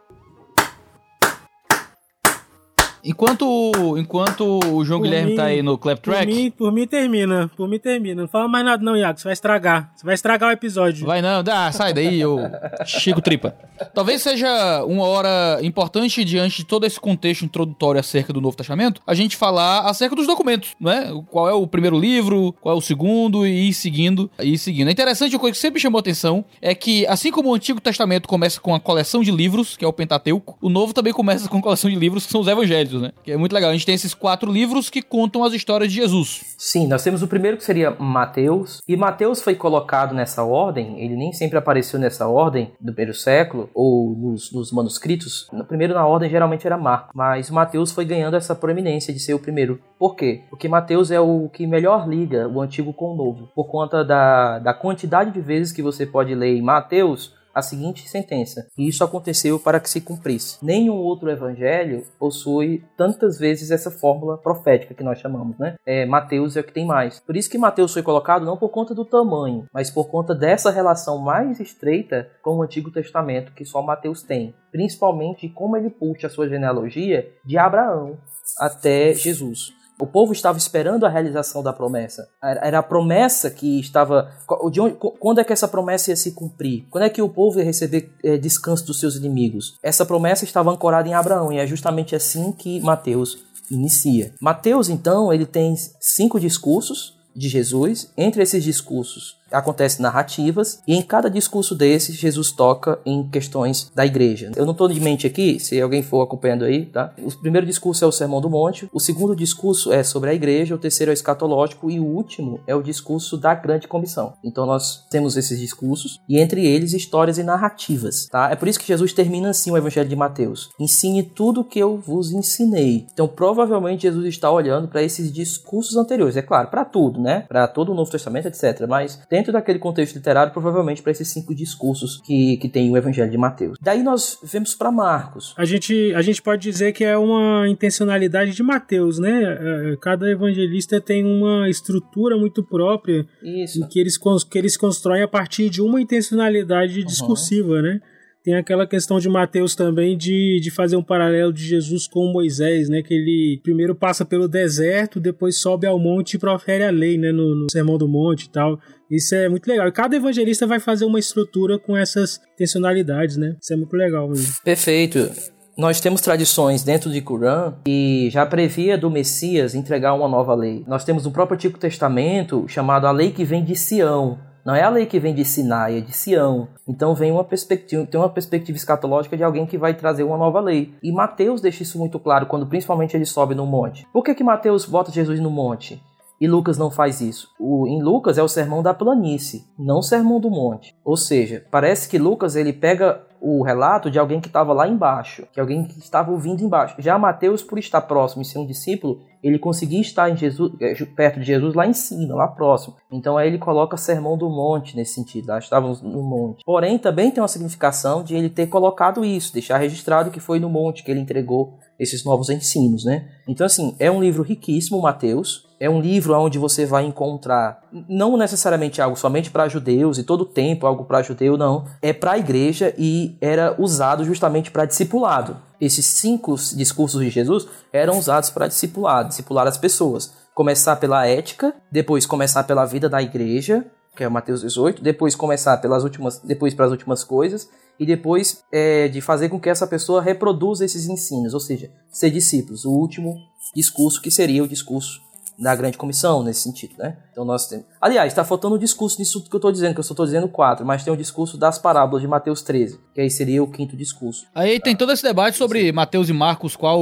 Enquanto, enquanto o João por Guilherme mim, tá aí no clap track. Por mim, por mim termina. Por mim termina. Não fala mais nada, não, Iago. Você vai estragar. Você vai estragar o episódio. Vai não, dá, sai daí, ô Chico Tripa. Talvez seja uma hora importante, diante de todo esse contexto introdutório acerca do Novo Testamento, a gente falar acerca dos documentos, não é? Qual é o primeiro livro, qual é o segundo, e ir seguindo, e ir seguindo. É interessante, uma coisa que sempre chamou atenção é que, assim como o Antigo Testamento começa com a coleção de livros, que é o Pentateuco, o Novo também começa com a coleção de livros, que são os Evangelhos né? Que é muito legal. A gente tem esses quatro livros que contam as histórias de Jesus. Sim, nós temos o primeiro que seria Mateus. E Mateus foi colocado nessa ordem, ele nem sempre apareceu nessa ordem do primeiro século, ou nos, nos manuscritos. No primeiro na ordem geralmente era Marco, mas Mateus foi ganhando essa proeminência de ser o primeiro. Por quê? Porque Mateus é o que melhor liga o antigo com o novo. Por conta da, da quantidade de vezes que você pode ler em Mateus a seguinte sentença: e isso aconteceu para que se cumprisse. Nenhum outro evangelho possui tantas vezes essa fórmula profética que nós chamamos, né? É, Mateus é o que tem mais. Por isso que Mateus foi colocado não por conta do tamanho, mas por conta dessa relação mais estreita com o Antigo Testamento que só Mateus tem, principalmente como ele puxa a sua genealogia de Abraão até Jesus. O povo estava esperando a realização da promessa. Era a promessa que estava. De onde, quando é que essa promessa ia se cumprir? Quando é que o povo ia receber é, descanso dos seus inimigos? Essa promessa estava ancorada em Abraão e é justamente assim que Mateus inicia. Mateus, então, ele tem cinco discursos de Jesus. Entre esses discursos, acontecem narrativas e em cada discurso desses Jesus toca em questões da igreja. Eu não estou de mente aqui, se alguém for acompanhando aí, tá? O primeiro discurso é o Sermão do Monte, o segundo discurso é sobre a igreja, o terceiro é o escatológico e o último é o discurso da grande comissão. Então nós temos esses discursos e entre eles histórias e narrativas, tá? É por isso que Jesus termina assim o Evangelho de Mateus: Ensine tudo o que eu vos ensinei. Então provavelmente Jesus está olhando para esses discursos anteriores, é claro, para tudo, né? Para todo o Novo Testamento, etc. Mas dentro dentro daquele contexto literário, provavelmente para esses cinco discursos que, que tem o Evangelho de Mateus. Daí nós vemos para Marcos. A gente, a gente pode dizer que é uma intencionalidade de Mateus, né? É, Cada evangelista tem uma estrutura muito própria Isso. que eles, que eles constroem a partir de uma intencionalidade discursiva, né? Tem aquela questão de Mateus também de, de fazer um paralelo de Jesus com Moisés, né? Que ele primeiro passa pelo deserto, depois sobe ao monte e profere a lei, né? No, no Sermão do Monte e tal. Isso é muito legal. E cada evangelista vai fazer uma estrutura com essas intencionalidades, né? Isso é muito legal mesmo. Perfeito. Nós temos tradições dentro de Corã que já previa do Messias entregar uma nova lei. Nós temos no próprio Antigo Testamento chamado a lei que vem de Sião. Não é a lei que vem de Sinai, é de Sião. Então vem uma perspectiva, tem uma perspectiva escatológica de alguém que vai trazer uma nova lei. E Mateus deixa isso muito claro quando principalmente ele sobe no monte. Por que que Mateus bota Jesus no monte? E Lucas não faz isso. O, em Lucas é o sermão da planície, não o sermão do monte. Ou seja, parece que Lucas ele pega o relato de alguém que estava lá embaixo, que alguém que estava ouvindo embaixo. Já Mateus, por estar próximo e ser um discípulo, ele conseguia estar em Jesus, eh, perto de Jesus lá em cima, lá próximo. Então aí ele coloca sermão do monte nesse sentido, lá estávamos no monte. Porém, também tem uma significação de ele ter colocado isso, deixar registrado que foi no monte que ele entregou esses novos ensinos, né? Então, assim, é um livro riquíssimo, Mateus. É um livro onde você vai encontrar não necessariamente algo somente para judeus e todo o tempo algo para judeu, não. É para a igreja e era usado justamente para discipulado. Esses cinco discursos de Jesus eram usados para discipulado, discipular as pessoas. Começar pela ética, depois começar pela vida da igreja, que é Mateus 18, depois começar pelas últimas, depois para as últimas coisas e depois é, de fazer com que essa pessoa reproduza esses ensinos, ou seja, ser discípulos. O último discurso que seria o discurso da grande comissão nesse sentido, né? Então nós temos. Aliás, está faltando um discurso nisso tudo que eu estou dizendo, que eu só estou dizendo quatro, mas tem o discurso das parábolas de Mateus 13, que aí seria o quinto discurso. Aí tem todo esse debate sobre Mateus e Marcos, qual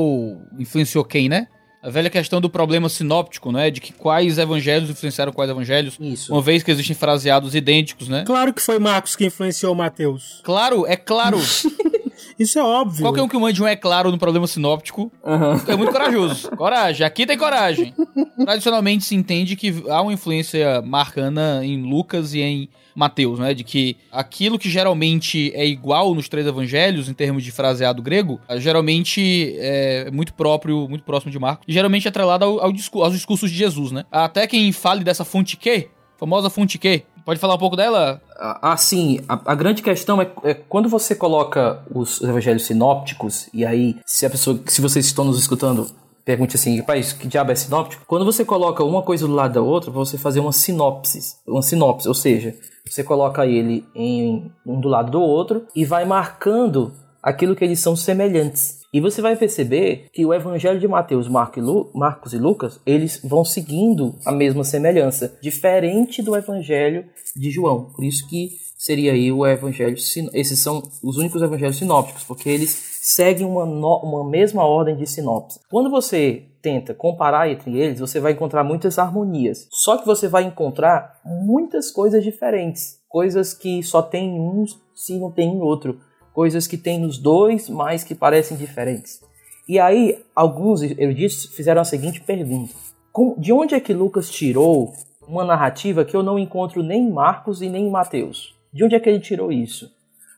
influenciou quem, né? A velha questão do problema sinóptico, né? De que quais evangelhos influenciaram quais evangelhos. Isso. Uma vez que existem fraseados idênticos, né? Claro que foi Marcos que influenciou Mateus. Claro, é claro. Isso é óbvio. Qualquer um que mande um é claro no problema sinóptico é muito corajoso. Coragem, aqui tem coragem. Tradicionalmente se entende que há uma influência marcana em Lucas e em Mateus, né? De que aquilo que geralmente é igual nos três evangelhos, em termos de fraseado grego, geralmente é muito próprio, muito próximo de Marcos, e geralmente é atrelado ao, ao discu- aos discursos de Jesus, né? Até quem fale dessa fonte que, famosa fonte que, pode falar um pouco dela? Ah, sim, a, a grande questão é, é quando você coloca os evangelhos sinópticos, e aí, se a pessoa, se vocês estão nos escutando, pergunte assim, rapaz, que diabo é sinóptico? Quando você coloca uma coisa do lado da outra, você fazer uma sinopse, uma sinopse, ou seja, você coloca ele em um do lado do outro e vai marcando aquilo que eles são semelhantes. E você vai perceber que o Evangelho de Mateus, Marcos e Lucas, eles vão seguindo a mesma semelhança, diferente do Evangelho de João. Por isso que seria aí o Evangelho, esses são os únicos Evangelhos sinópticos, porque eles seguem uma, no- uma mesma ordem de sinopse. Quando você tenta comparar entre eles, você vai encontrar muitas harmonias. Só que você vai encontrar muitas coisas diferentes, coisas que só tem em um se não tem em outro coisas que tem nos dois, mas que parecem diferentes. E aí, alguns eruditos fizeram a seguinte pergunta: De onde é que Lucas tirou uma narrativa que eu não encontro nem em Marcos e nem em Mateus? De onde é que ele tirou isso?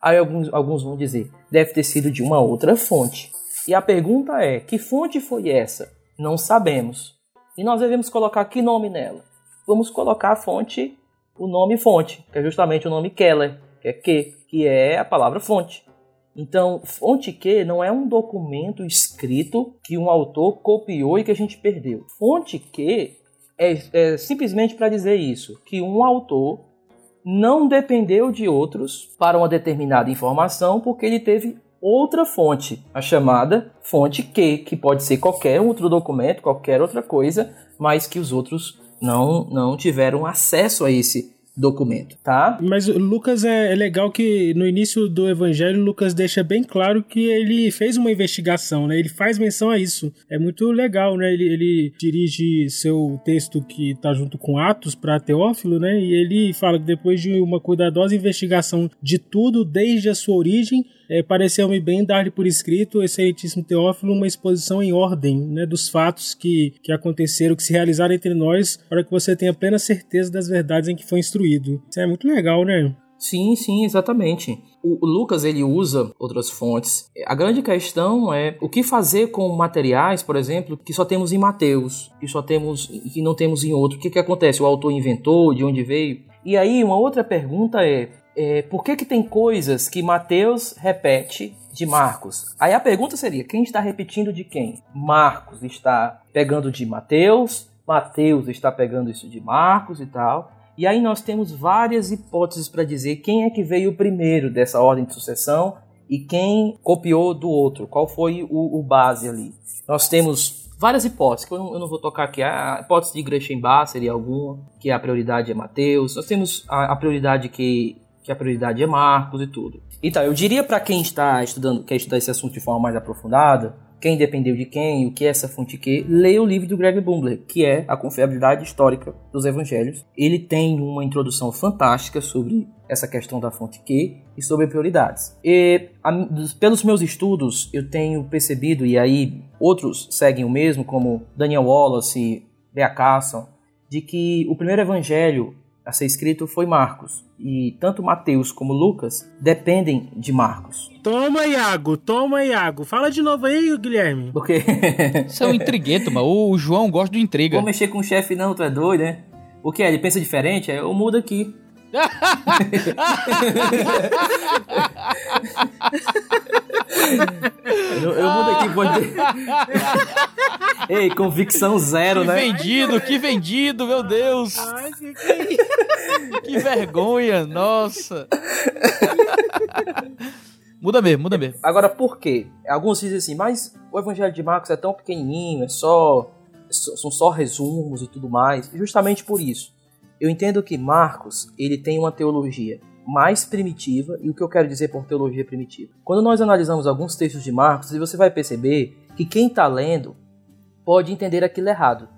Aí alguns, alguns vão dizer: deve ter sido de uma outra fonte. E a pergunta é: que fonte foi essa? Não sabemos. E nós devemos colocar que nome nela? Vamos colocar a fonte, o nome fonte, que é justamente o nome Keller, que é que, que é a palavra fonte. Então, fonte Q não é um documento escrito que um autor copiou e que a gente perdeu. Fonte Q é, é simplesmente para dizer isso, que um autor não dependeu de outros para uma determinada informação porque ele teve outra fonte, a chamada fonte Q, que pode ser qualquer outro documento, qualquer outra coisa, mas que os outros não, não tiveram acesso a esse documento, tá? Mas Lucas é, é legal que no início do evangelho, Lucas deixa bem claro que ele fez uma investigação, né? Ele faz menção a isso. É muito legal, né? Ele, ele dirige seu texto que tá junto com Atos para Teófilo, né? E ele fala que depois de uma cuidadosa investigação de tudo desde a sua origem, é, pareceu-me bem dar-lhe por escrito, excelentíssimo Teófilo, uma exposição em ordem né, dos fatos que, que aconteceram, que se realizaram entre nós, para que você tenha plena certeza das verdades em que foi instruído. Isso é muito legal, né? Sim, sim, exatamente. O, o Lucas ele usa outras fontes. A grande questão é o que fazer com materiais, por exemplo, que só temos em Mateus, que só temos que não temos em outro. O que, que acontece? O autor inventou, de onde veio? E aí uma outra pergunta é, é por que, que tem coisas que Mateus repete de Marcos? Aí a pergunta seria: quem está repetindo de quem? Marcos está pegando de Mateus, Mateus está pegando isso de Marcos e tal. E aí nós temos várias hipóteses para dizer quem é que veio primeiro dessa ordem de sucessão e quem copiou do outro, qual foi o, o base ali. Nós temos várias hipóteses, que eu não, eu não vou tocar aqui. A hipótese de Gretchen-Barr seria alguma, que a prioridade é Mateus. Nós temos a, a prioridade que, que a prioridade é Marcos e tudo. Então, eu diria para quem está estudando, quer estudar esse assunto de forma mais aprofundada, quem dependeu de quem, o que é essa fonte que, leia o livro do Greg Bumbler, que é A Confiabilidade Histórica dos Evangelhos. Ele tem uma introdução fantástica sobre essa questão da fonte que e sobre prioridades. E a, pelos meus estudos, eu tenho percebido, e aí outros seguem o mesmo, como Daniel Wallace, Bea Carson, de que o primeiro evangelho a ser escrito foi Marcos. E tanto Mateus como Lucas dependem de Marcos. Toma, Iago, toma, Iago. Fala de novo aí, Guilherme. Porque. Isso é um intrigueto, mano. O João gosta de intriga. Vou mexer com o chefe, não, tu é doido, né? O que é? Ele pensa diferente? É, eu mudo aqui. Eu, eu mudo aqui, pode. Ei, convicção zero, que né? Que vendido, que vendido, meu Deus! Ai, que, que vergonha, nossa! Muda mesmo, muda mesmo. Agora, por quê? Alguns dizem assim, mas o Evangelho de Marcos é tão pequenininho, é só, são só resumos e tudo mais. Justamente por isso. Eu entendo que Marcos, ele tem uma teologia mais primitiva, e o que eu quero dizer por teologia primitiva? Quando nós analisamos alguns textos de Marcos, você vai perceber que quem está lendo pode entender aquilo errado.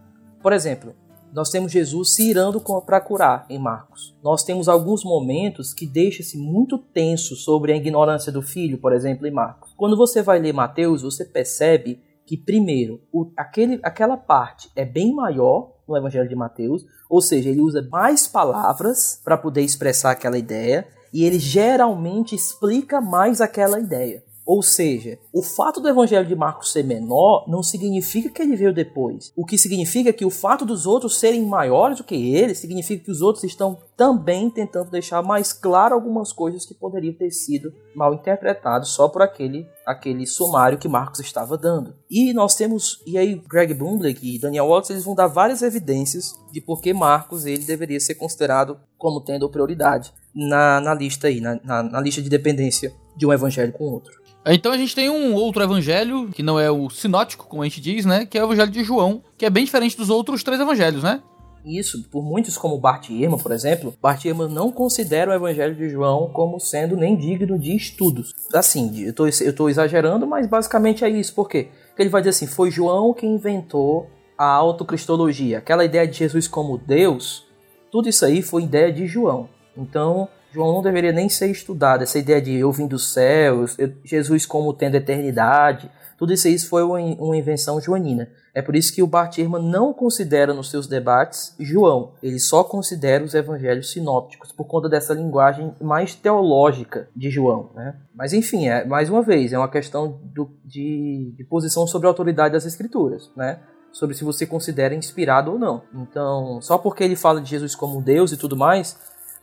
Por exemplo, nós temos Jesus se irando para curar em Marcos. Nós temos alguns momentos que deixa-se muito tenso sobre a ignorância do filho, por exemplo, em Marcos. Quando você vai ler Mateus, você percebe que, primeiro, o, aquele, aquela parte é bem maior no Evangelho de Mateus, ou seja, ele usa mais palavras para poder expressar aquela ideia e ele geralmente explica mais aquela ideia. Ou seja, o fato do evangelho de Marcos ser menor não significa que ele veio depois. O que significa que o fato dos outros serem maiores do que ele significa que os outros estão também tentando deixar mais claro algumas coisas que poderiam ter sido mal interpretadas só por aquele aquele sumário que Marcos estava dando. E nós temos, e aí Greg Bumblick e Daniel Watts eles vão dar várias evidências de por que Marcos ele deveria ser considerado como tendo prioridade na, na lista aí, na, na, na lista de dependência de um evangelho com outro. Então a gente tem um outro evangelho, que não é o sinótico, como a gente diz, né? Que é o evangelho de João, que é bem diferente dos outros três evangelhos, né? Isso, por muitos como Bart Ehrman, por exemplo, Bart Ehrman não considera o Evangelho de João como sendo nem digno de estudos. Assim, eu tô, eu tô exagerando, mas basicamente é isso. Por quê? Porque ele vai dizer assim, foi João que inventou a autocristologia, aquela ideia de Jesus como Deus, tudo isso aí foi ideia de João. Então, João não deveria nem ser estudado. Essa ideia de eu vim dos céus, Jesus como tendo eternidade, tudo isso foi uma invenção joanina. É por isso que o Bart Ehrman não considera nos seus debates João. Ele só considera os evangelhos sinópticos por conta dessa linguagem mais teológica de João. Né? Mas enfim, é, mais uma vez, é uma questão do, de, de posição sobre a autoridade das escrituras. Né? Sobre se você considera inspirado ou não. Então, só porque ele fala de Jesus como Deus e tudo mais,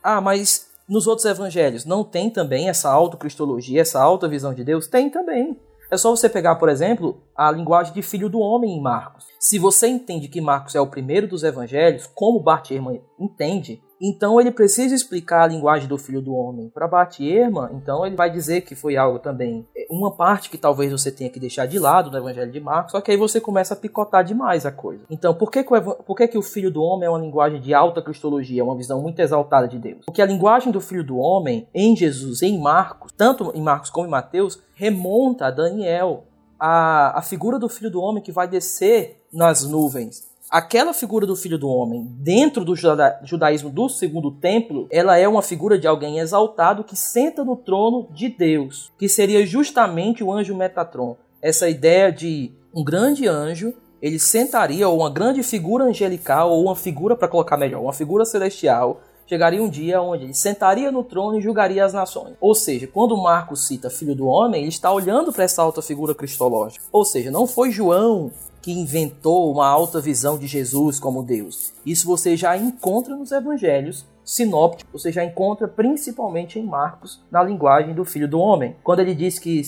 ah, mas nos outros evangelhos não tem também essa autocristologia, essa alta visão de Deus? Tem também. É só você pegar, por exemplo, a linguagem de filho do homem em Marcos. Se você entende que Marcos é o primeiro dos evangelhos, como Bart Ehrman entende, então ele precisa explicar a linguagem do filho do homem. Para Bart Ehrman, então ele vai dizer que foi algo também, é, uma parte que talvez você tenha que deixar de lado no evangelho de Marcos, só que aí você começa a picotar demais a coisa. Então, por que, que, o, por que, que o filho do homem é uma linguagem de alta cristologia, é uma visão muito exaltada de Deus? Porque a linguagem do filho do homem em Jesus, em Marcos, tanto em Marcos como em Mateus, remonta a Daniel, a, a figura do filho do homem que vai descer nas nuvens. Aquela figura do filho do homem, dentro do juda judaísmo do segundo templo, ela é uma figura de alguém exaltado que senta no trono de Deus, que seria justamente o anjo Metatron. Essa ideia de um grande anjo, ele sentaria, ou uma grande figura angelical, ou uma figura, para colocar melhor, uma figura celestial, chegaria um dia onde ele sentaria no trono e julgaria as nações. Ou seja, quando Marcos cita filho do homem, ele está olhando para essa alta figura cristológica. Ou seja, não foi João que inventou uma alta visão de Jesus como Deus. Isso você já encontra nos evangelhos sinópticos, você já encontra principalmente em Marcos, na linguagem do Filho do Homem. Quando ele diz que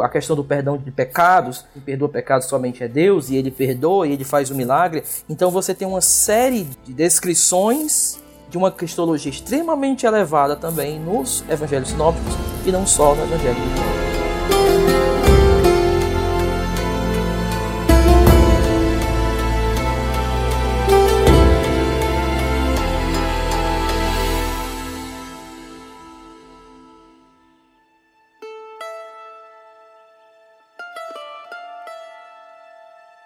a questão do perdão de pecados, quem perdoa pecados somente é Deus, e ele perdoa e ele faz o milagre, então você tem uma série de descrições de uma cristologia extremamente elevada também nos evangelhos sinópticos e não só no evangelho de João.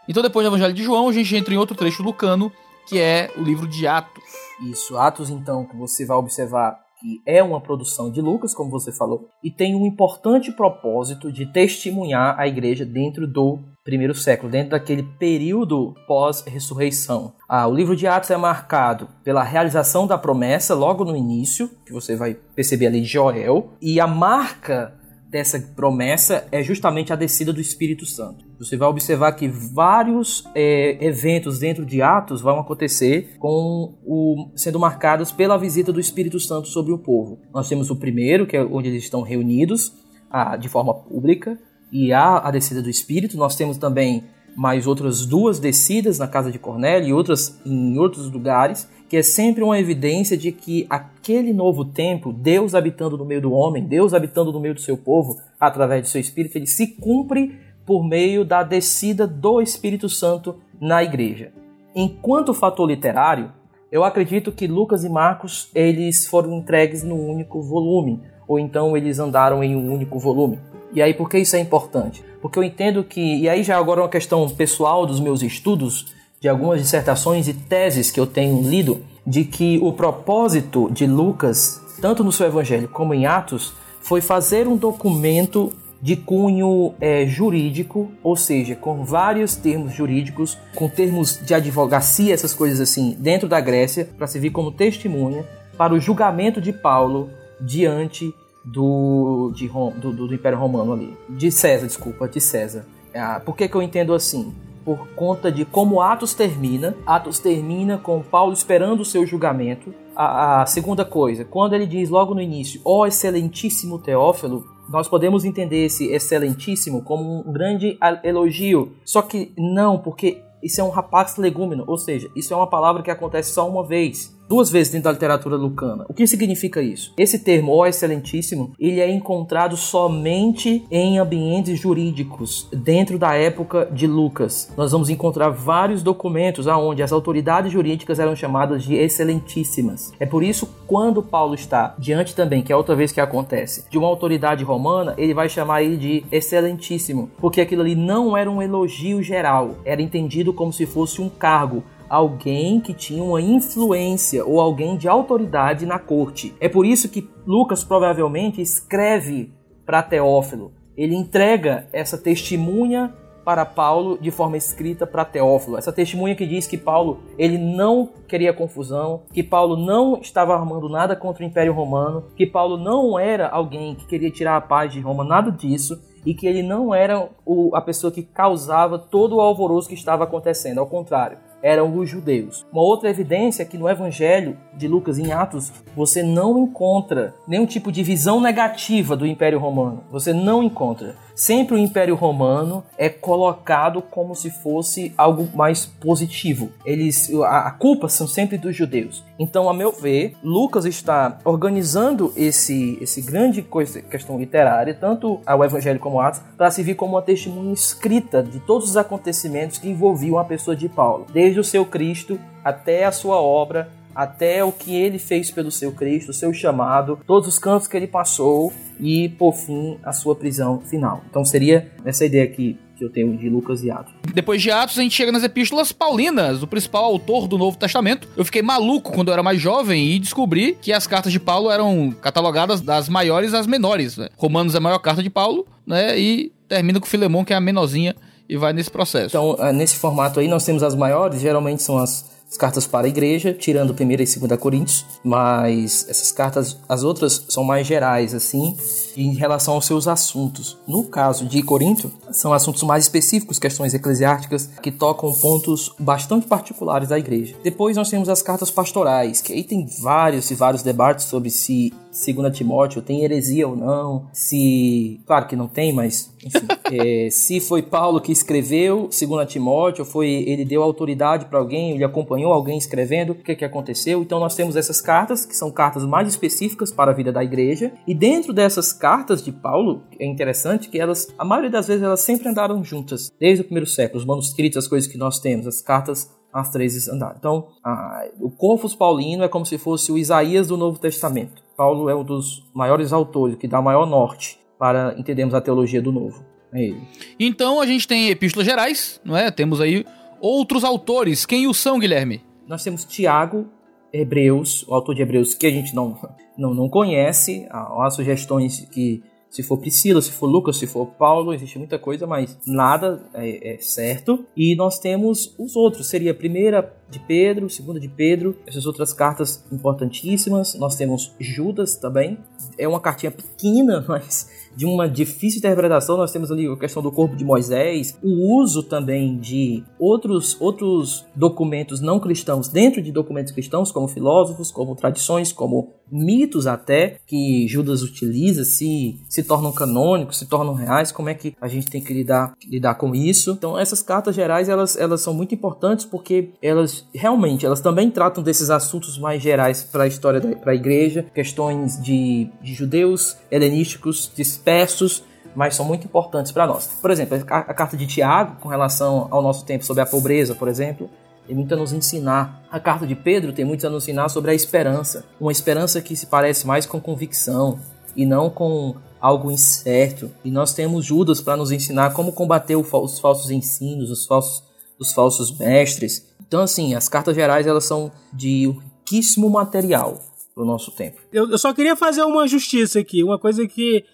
Então, depois do Evangelho de João, a gente entra em outro trecho do cano, que é o livro de Atos. Isso, Atos, então, que você vai observar que é uma produção de Lucas, como você falou, e tem um importante propósito de testemunhar a igreja dentro do primeiro século, dentro daquele período pós-ressurreição. Ah, o livro de Atos é marcado pela realização da promessa logo no início, que você vai perceber ali de Joel, e a marca dessa promessa é justamente a descida do Espírito Santo. Você vai observar que vários é, eventos dentro de Atos vão acontecer com o, sendo marcados pela visita do Espírito Santo sobre o povo. Nós temos o primeiro, que é onde eles estão reunidos a, de forma pública, e há a descida do Espírito. Nós temos também mais outras duas descidas na casa de Cornélio e outras em outros lugares que é sempre uma evidência de que aquele novo tempo, Deus habitando no meio do homem, Deus habitando no meio do seu povo, através do seu Espírito, ele se cumpre por meio da descida do Espírito Santo na igreja. Enquanto fator literário, eu acredito que Lucas e Marcos eles foram entregues num único volume, ou então eles andaram em um único volume. E aí por que isso é importante? Porque eu entendo que, e aí já agora é uma questão pessoal dos meus estudos, de algumas dissertações e teses que eu tenho lido de que o propósito de Lucas, tanto no seu evangelho como em Atos, foi fazer um documento de cunho é, jurídico, ou seja, com vários termos jurídicos, com termos de advocacia, essas coisas assim, dentro da Grécia, para servir como testemunha para o julgamento de Paulo diante do, de Rom, do, do, Império Romano ali. De César, desculpa, de César. Ah, por que, que eu entendo assim? por conta de como Atos termina. Atos termina com Paulo esperando o seu julgamento. A, a segunda coisa, quando ele diz logo no início, ó oh, excelentíssimo Teófilo, nós podemos entender esse excelentíssimo como um grande elogio. Só que não, porque isso é um rapax legúmeno, ou seja, isso é uma palavra que acontece só uma vez duas vezes dentro da literatura lucana. O que significa isso? Esse termo, ó excelentíssimo, ele é encontrado somente em ambientes jurídicos, dentro da época de Lucas. Nós vamos encontrar vários documentos onde as autoridades jurídicas eram chamadas de excelentíssimas. É por isso, quando Paulo está diante também, que é outra vez que acontece, de uma autoridade romana, ele vai chamar ele de excelentíssimo, porque aquilo ali não era um elogio geral, era entendido como se fosse um cargo, alguém que tinha uma influência ou alguém de autoridade na corte. É por isso que Lucas provavelmente escreve para Teófilo. Ele entrega essa testemunha para Paulo de forma escrita para Teófilo. Essa testemunha que diz que Paulo ele não queria confusão, que Paulo não estava armando nada contra o Império Romano, que Paulo não era alguém que queria tirar a paz de Roma, nada disso, e que ele não era o, a pessoa que causava todo o alvoroço que estava acontecendo. Ao contrário, eram os judeus. Uma outra evidência é que no Evangelho de Lucas, em Atos, você não encontra nenhum tipo de visão negativa do Império Romano. Você não encontra. Sempre o Império Romano é colocado como se fosse algo mais positivo. Eles, a, a culpa são sempre dos judeus. Então, a meu ver, Lucas está organizando esse, esse grande coisa, questão literária, tanto ao Evangelho como Atos, para servir como uma testemunha escrita de todos os acontecimentos que envolviam a pessoa de Paulo, desde o seu Cristo até a sua obra até o que ele fez pelo seu Cristo, o seu chamado, todos os cantos que ele passou e, por fim, a sua prisão final. Então seria essa ideia aqui que eu tenho de Lucas e Atos. Depois de Atos, a gente chega nas epístolas paulinas, o principal autor do Novo Testamento. Eu fiquei maluco quando eu era mais jovem e descobri que as cartas de Paulo eram catalogadas das maiores às menores. Né? Romanos é a maior carta de Paulo, né? E termina com Filemão, que é a menorzinha, e vai nesse processo. Então, é, nesse formato aí, nós temos as maiores, geralmente são as as cartas para a igreja, tirando 1 e 2 Coríntios, mas essas cartas, as outras são mais gerais, assim, em relação aos seus assuntos. No caso de Corinto, são assuntos mais específicos, questões eclesiásticas, que tocam pontos bastante particulares da igreja. Depois nós temos as cartas pastorais, que aí tem vários e vários debates sobre se Segunda Timóteo tem heresia ou não, se... Claro que não tem, mas... Enfim, é, se foi Paulo que escreveu Segunda Timóteo, foi ele deu autoridade para alguém, ele acompanhou alguém escrevendo, o que, que aconteceu. Então nós temos essas cartas, que são cartas mais específicas para a vida da igreja, e dentro dessas cartas de Paulo, é interessante que elas, a maioria das vezes, elas sempre andaram juntas, desde o primeiro século, os manuscritos, as coisas que nós temos, as cartas as três andaram. Então, a, o Corpus Paulino é como se fosse o Isaías do Novo Testamento. Paulo é um dos maiores autores, que dá maior norte para entendermos a teologia do Novo. É ele. Então a gente tem epístolas gerais, não é? Temos aí outros autores. Quem o são, Guilherme? Nós temos Tiago, Hebreus, o autor de Hebreus que a gente não, não, não conhece. Há, há sugestões que se for Priscila, se for Lucas, se for Paulo, existe muita coisa, mas nada é, é, certo. E nós temos os outros, seria a primeira de Pedro, segunda de Pedro, essas outras cartas importantíssimas. Nós temos Judas também. É uma cartinha pequena, mas de uma difícil interpretação. Nós temos ali a questão do corpo de Moisés, o uso também de outros, outros documentos não cristãos dentro de documentos cristãos, como filósofos, como tradições, como mitos até que Judas utiliza se se tornam canônicos, se tornam reais, como é que a gente tem que lidar, lidar com isso. Então essas cartas gerais elas, elas são muito importantes porque elas realmente elas também tratam desses assuntos mais gerais para a história da igreja, questões de, de judeus helenísticos dispersos mas são muito importantes para nós. Por exemplo, a, carta de Tiago, com relação ao nosso tempo sobre a pobreza, por exemplo, tem muito a nos ensinar. A carta de Pedro tem muito a nos ensinar sobre a esperança. Uma esperança que se parece mais com convicção e não com algo incerto. E nós temos Judas para nos ensinar como combater os falsos ensinos, os falsos, os falsos mestres. Então, assim, as cartas gerais elas são de riquíssimo material para o nosso tempo. Eu, eu só queria fazer uma justiça aqui, uma coisa que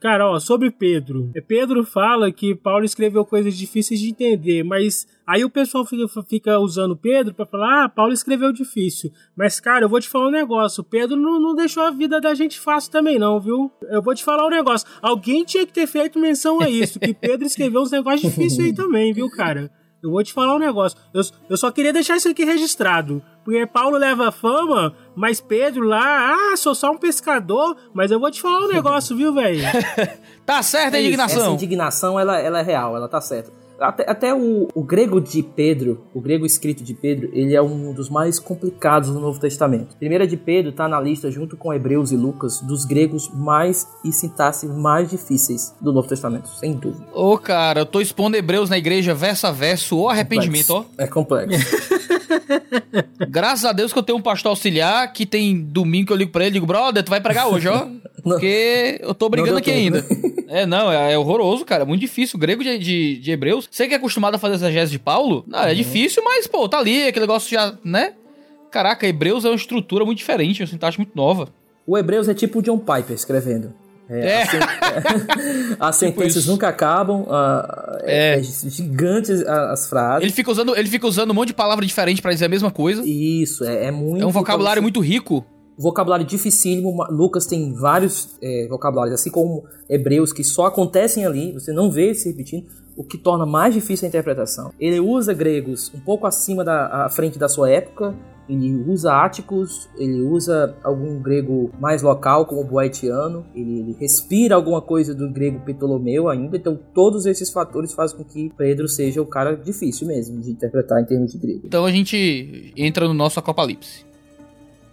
Cara, ó, sobre Pedro. É, Pedro fala que Paulo escreveu coisas difíceis de entender, mas aí o pessoal fica, usando Pedro para falar: ah, Paulo escreveu difícil. Mas, cara, eu vou te falar um negócio: Pedro não, não deixou a vida da gente fácil também, não, viu? Eu vou te falar um negócio: alguém tinha que ter feito menção a isso, que Pedro escreveu uns negócios difíceis aí também, viu, cara? Eu vou te falar um negócio. Eu, eu só queria deixar isso aqui registrado. Porque Paulo leva fama, mas Pedro lá, ah, sou só um pescador. Mas eu vou te falar um negócio, viu, velho? tá certa a é indignação. Essa indignação, ela, ela é real, ela tá certa. Até, até o, o, grego de Pedro, o grego escrito de Pedro, ele é um dos mais complicados do Novo Testamento. Primeira de Pedro está na lista, junto com Hebreus e Lucas, dos gregos mais e sintaxe mais difíceis do Novo Testamento, sem dúvida. Ô, cara, eu tô expondo Hebreus na igreja verso a verso, o arrependimento, ó. É complexo. Graças a Deus que eu tenho um pastor auxiliar que tem domingo que eu ligo pra ele e digo, brother, tu vai pregar hoje, ó. Porque eu tô brigando aqui tempo, ainda. Né? É, não, é, é, horroroso, cara. É muito difícil. O grego de, de, de Hebreus. Você que é acostumado a fazer exegese de Paulo, não, é uhum. difícil, mas, pô, tá ali, aquele negócio já, né? Caraca, Hebreus é uma estrutura muito diferente, uma sintaxe muito nova. O Hebreus é tipo o John Piper escrevendo. É, é. As, as tipo sentenças nunca acabam, uh, é. é. gigantes as frases. Ele fica, usando, ele fica usando um monte de palavra diferente para dizer a mesma coisa. Isso, é, é muito. É um vocabulário muito rico vocabulário dificílimo. Lucas tem vários é, vocabulários, assim como Hebreus, que só acontecem ali, você não vê se repetindo, o que torna mais difícil a interpretação. Ele usa gregos um pouco acima da frente da sua época, ele usa áticos, ele usa algum grego mais local, como o boetiano, ele, ele, respira alguma coisa do grego Ptolomeu ainda, então todos esses fatores fazem com que Pedro seja o cara difícil mesmo de interpretar em termos de grego. Então a gente entra no nosso Apocalipse.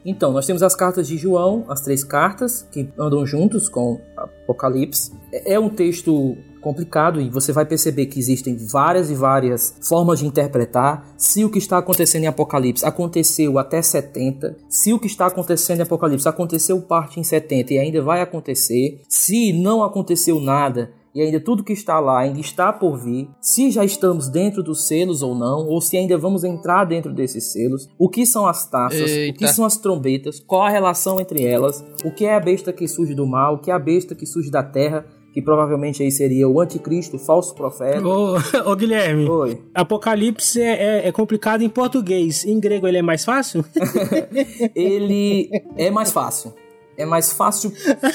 Então, nós temos as cartas de João, as três cartas que andam juntos com Apocalipse. É um texto complicado e você vai perceber que existem várias e várias formas de interpretar. Se o que está acontecendo em Apocalipse aconteceu até 70, se o que está acontecendo em Apocalipse aconteceu parte em 70 e ainda vai acontecer, se não aconteceu nada e ainda tudo que está lá ainda está por vir, se já estamos dentro dos selos ou não, ou se ainda vamos entrar dentro desses selos, o que são as taças, Eita. o que são as trombetas, qual a relação entre elas, o que é a besta que surge do mar, o que é a besta que surge da terra, que provavelmente aí seria o anticristo, o falso profeta. Ô, ô Guilherme, Oi. Apocalipse é, é- é complicado em português. Em grego ele é mais fácil? ele é mais fácil. É mais fácil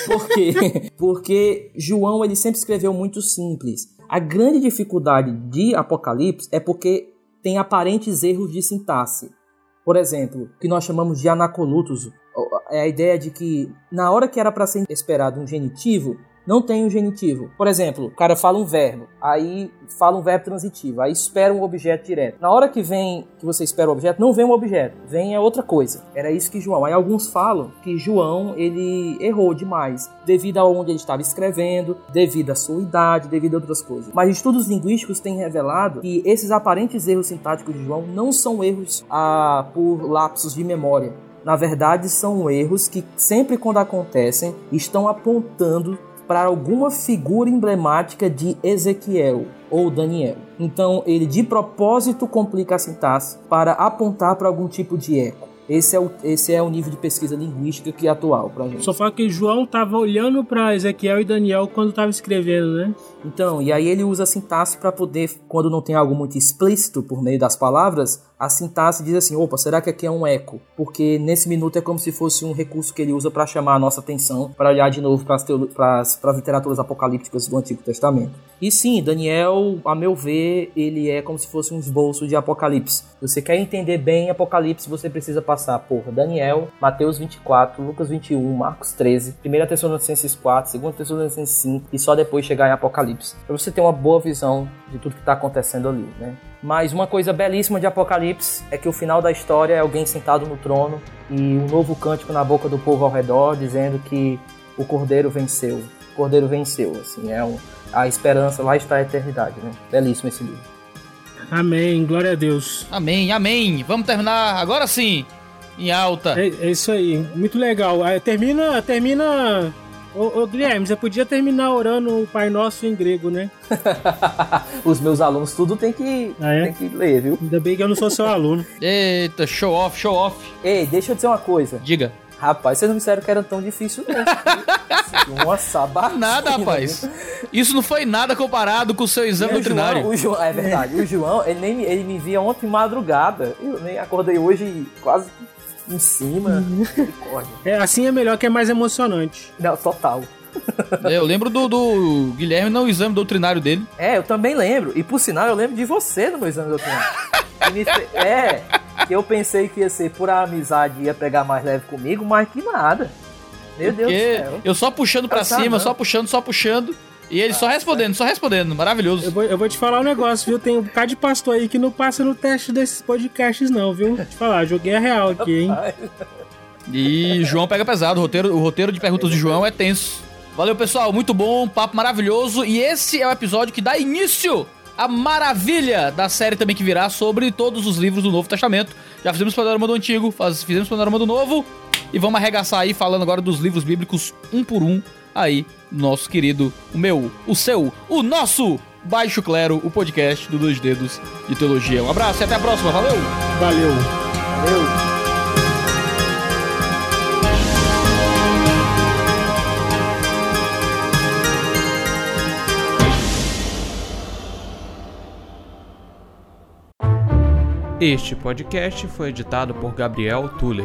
por quê? Porque João ele sempre escreveu muito simples. A grande dificuldade de Apocalipse é porque tem aparentes erros de sintaxe. Por exemplo, o que nós chamamos de anacolutos é a ideia de que na hora que era para ser esperado um genitivo, não tem um genitivo. Por exemplo, o cara fala um verbo, aí fala um verbo transitivo, aí espera um objeto direto. Na hora que vem, que você espera o objeto, não vem um objeto, vem é outra coisa. Era isso que João. Aí alguns falam que João ele errou demais, devido a onde ele estava escrevendo, devido à sua idade, devido a outras coisas. Mas estudos linguísticos têm revelado que esses aparentes erros sintáticos de João não são erros ah, por lapsos de memória. Na verdade, são erros que sempre quando acontecem estão apontando para alguma figura emblemática de Ezequiel ou Daniel. Então, ele de propósito complica a sintaxe para apontar para algum tipo de eco. Esse é o, esse é o nível de pesquisa linguística que é atual para gente. Só fala que João tava olhando para Ezequiel e Daniel quando tava escrevendo, né? Então, e aí ele usa a sintaxe para poder, quando não tem algo muito explícito por meio das palavras, a sintaxe diz assim: opa, será que aqui é um eco? Porque nesse minuto é como se fosse um recurso que ele usa para chamar a nossa atenção, para olhar de novo para as literaturas apocalípticas do Antigo Testamento. E sim, Daniel, a meu ver, ele é como se fosse um esboço de Apocalipse. Se você quer entender bem Apocalipse, você precisa passar por Daniel, Mateus 24, Lucas 21, Marcos 13, 1 Tessalonicenses 4, 2 Tessalonicenses 5 e só depois chegar em Apocalipse. Para você ter uma boa visão de tudo que está acontecendo ali, né? Mas uma coisa belíssima de Apocalipse é que o final da história é alguém sentado no trono e um novo cântico na boca do povo ao redor dizendo que o Cordeiro venceu. O Cordeiro venceu, assim, é um, a esperança lá está a eternidade, né? Belíssimo esse livro. Amém, glória a Deus. Amém, amém. Vamos terminar agora sim, em alta. É, é isso aí, muito legal. Aí termina, termina. Ô, ô, Guilherme, você podia terminar orando o Pai Nosso em grego, né? Os meus alunos tudo tem que, Ah, é? tem que ler, viu? Ainda bem que eu não sou seu aluno. Eita, show off, show off. Ei, deixa eu dizer uma coisa. Diga. Rapaz, vocês não me disseram que era tão difícil, não. Uma sabatina. Nada, rapaz. Isso não foi nada comparado com o seu exame doutrinário. João, o João, é verdade. O João, ele, nem, me- ele me via ontem madrugada. Eu nem acordei hoje quase em cima. Misericórdia. É, assim é melhor que é mais emocionante. Não, total. Eu lembro do, do Guilherme no exame doutrinário dele. É, eu também lembro. E por sinal, eu lembro de você no meu exame doutrinário. Fe- É, que eu pensei que ia ser por amizade ia pegar mais leve comigo, mas que nada. Meu Deus do Porque céu. eu só puxando pra cima, só puxando, só puxando. E ele só respondendo, só respondendo. Eu Maravilhoso. vou, eu vou te falar um negócio, viu? Tem um bocado de pastor aí que não passa no teste desses podcasts, não, viu? Vou te falar, joguei a real aqui, hein? E João pega pesado. O roteiro, o roteiro de perguntas de João é tenso. Valeu, pessoal. Muito bom, papo maravilhoso. E esse é o episódio que dá início à maravilha da série também que virá sobre todos os livros do Novo Testamento. Já fizemos panorama do Antigo, faz- fizemos panorama do Novo. E vamos arregaçar aí falando agora dos livros bíblicos um por um aí. Nosso querido, o meu, o seu, o nosso Baixo Clero, o podcast do Dois Dedos de Teologia. Um abraço e até a próxima. Valeu! Valeu. Valeu. Este podcast foi editado por Gabriel Tuller.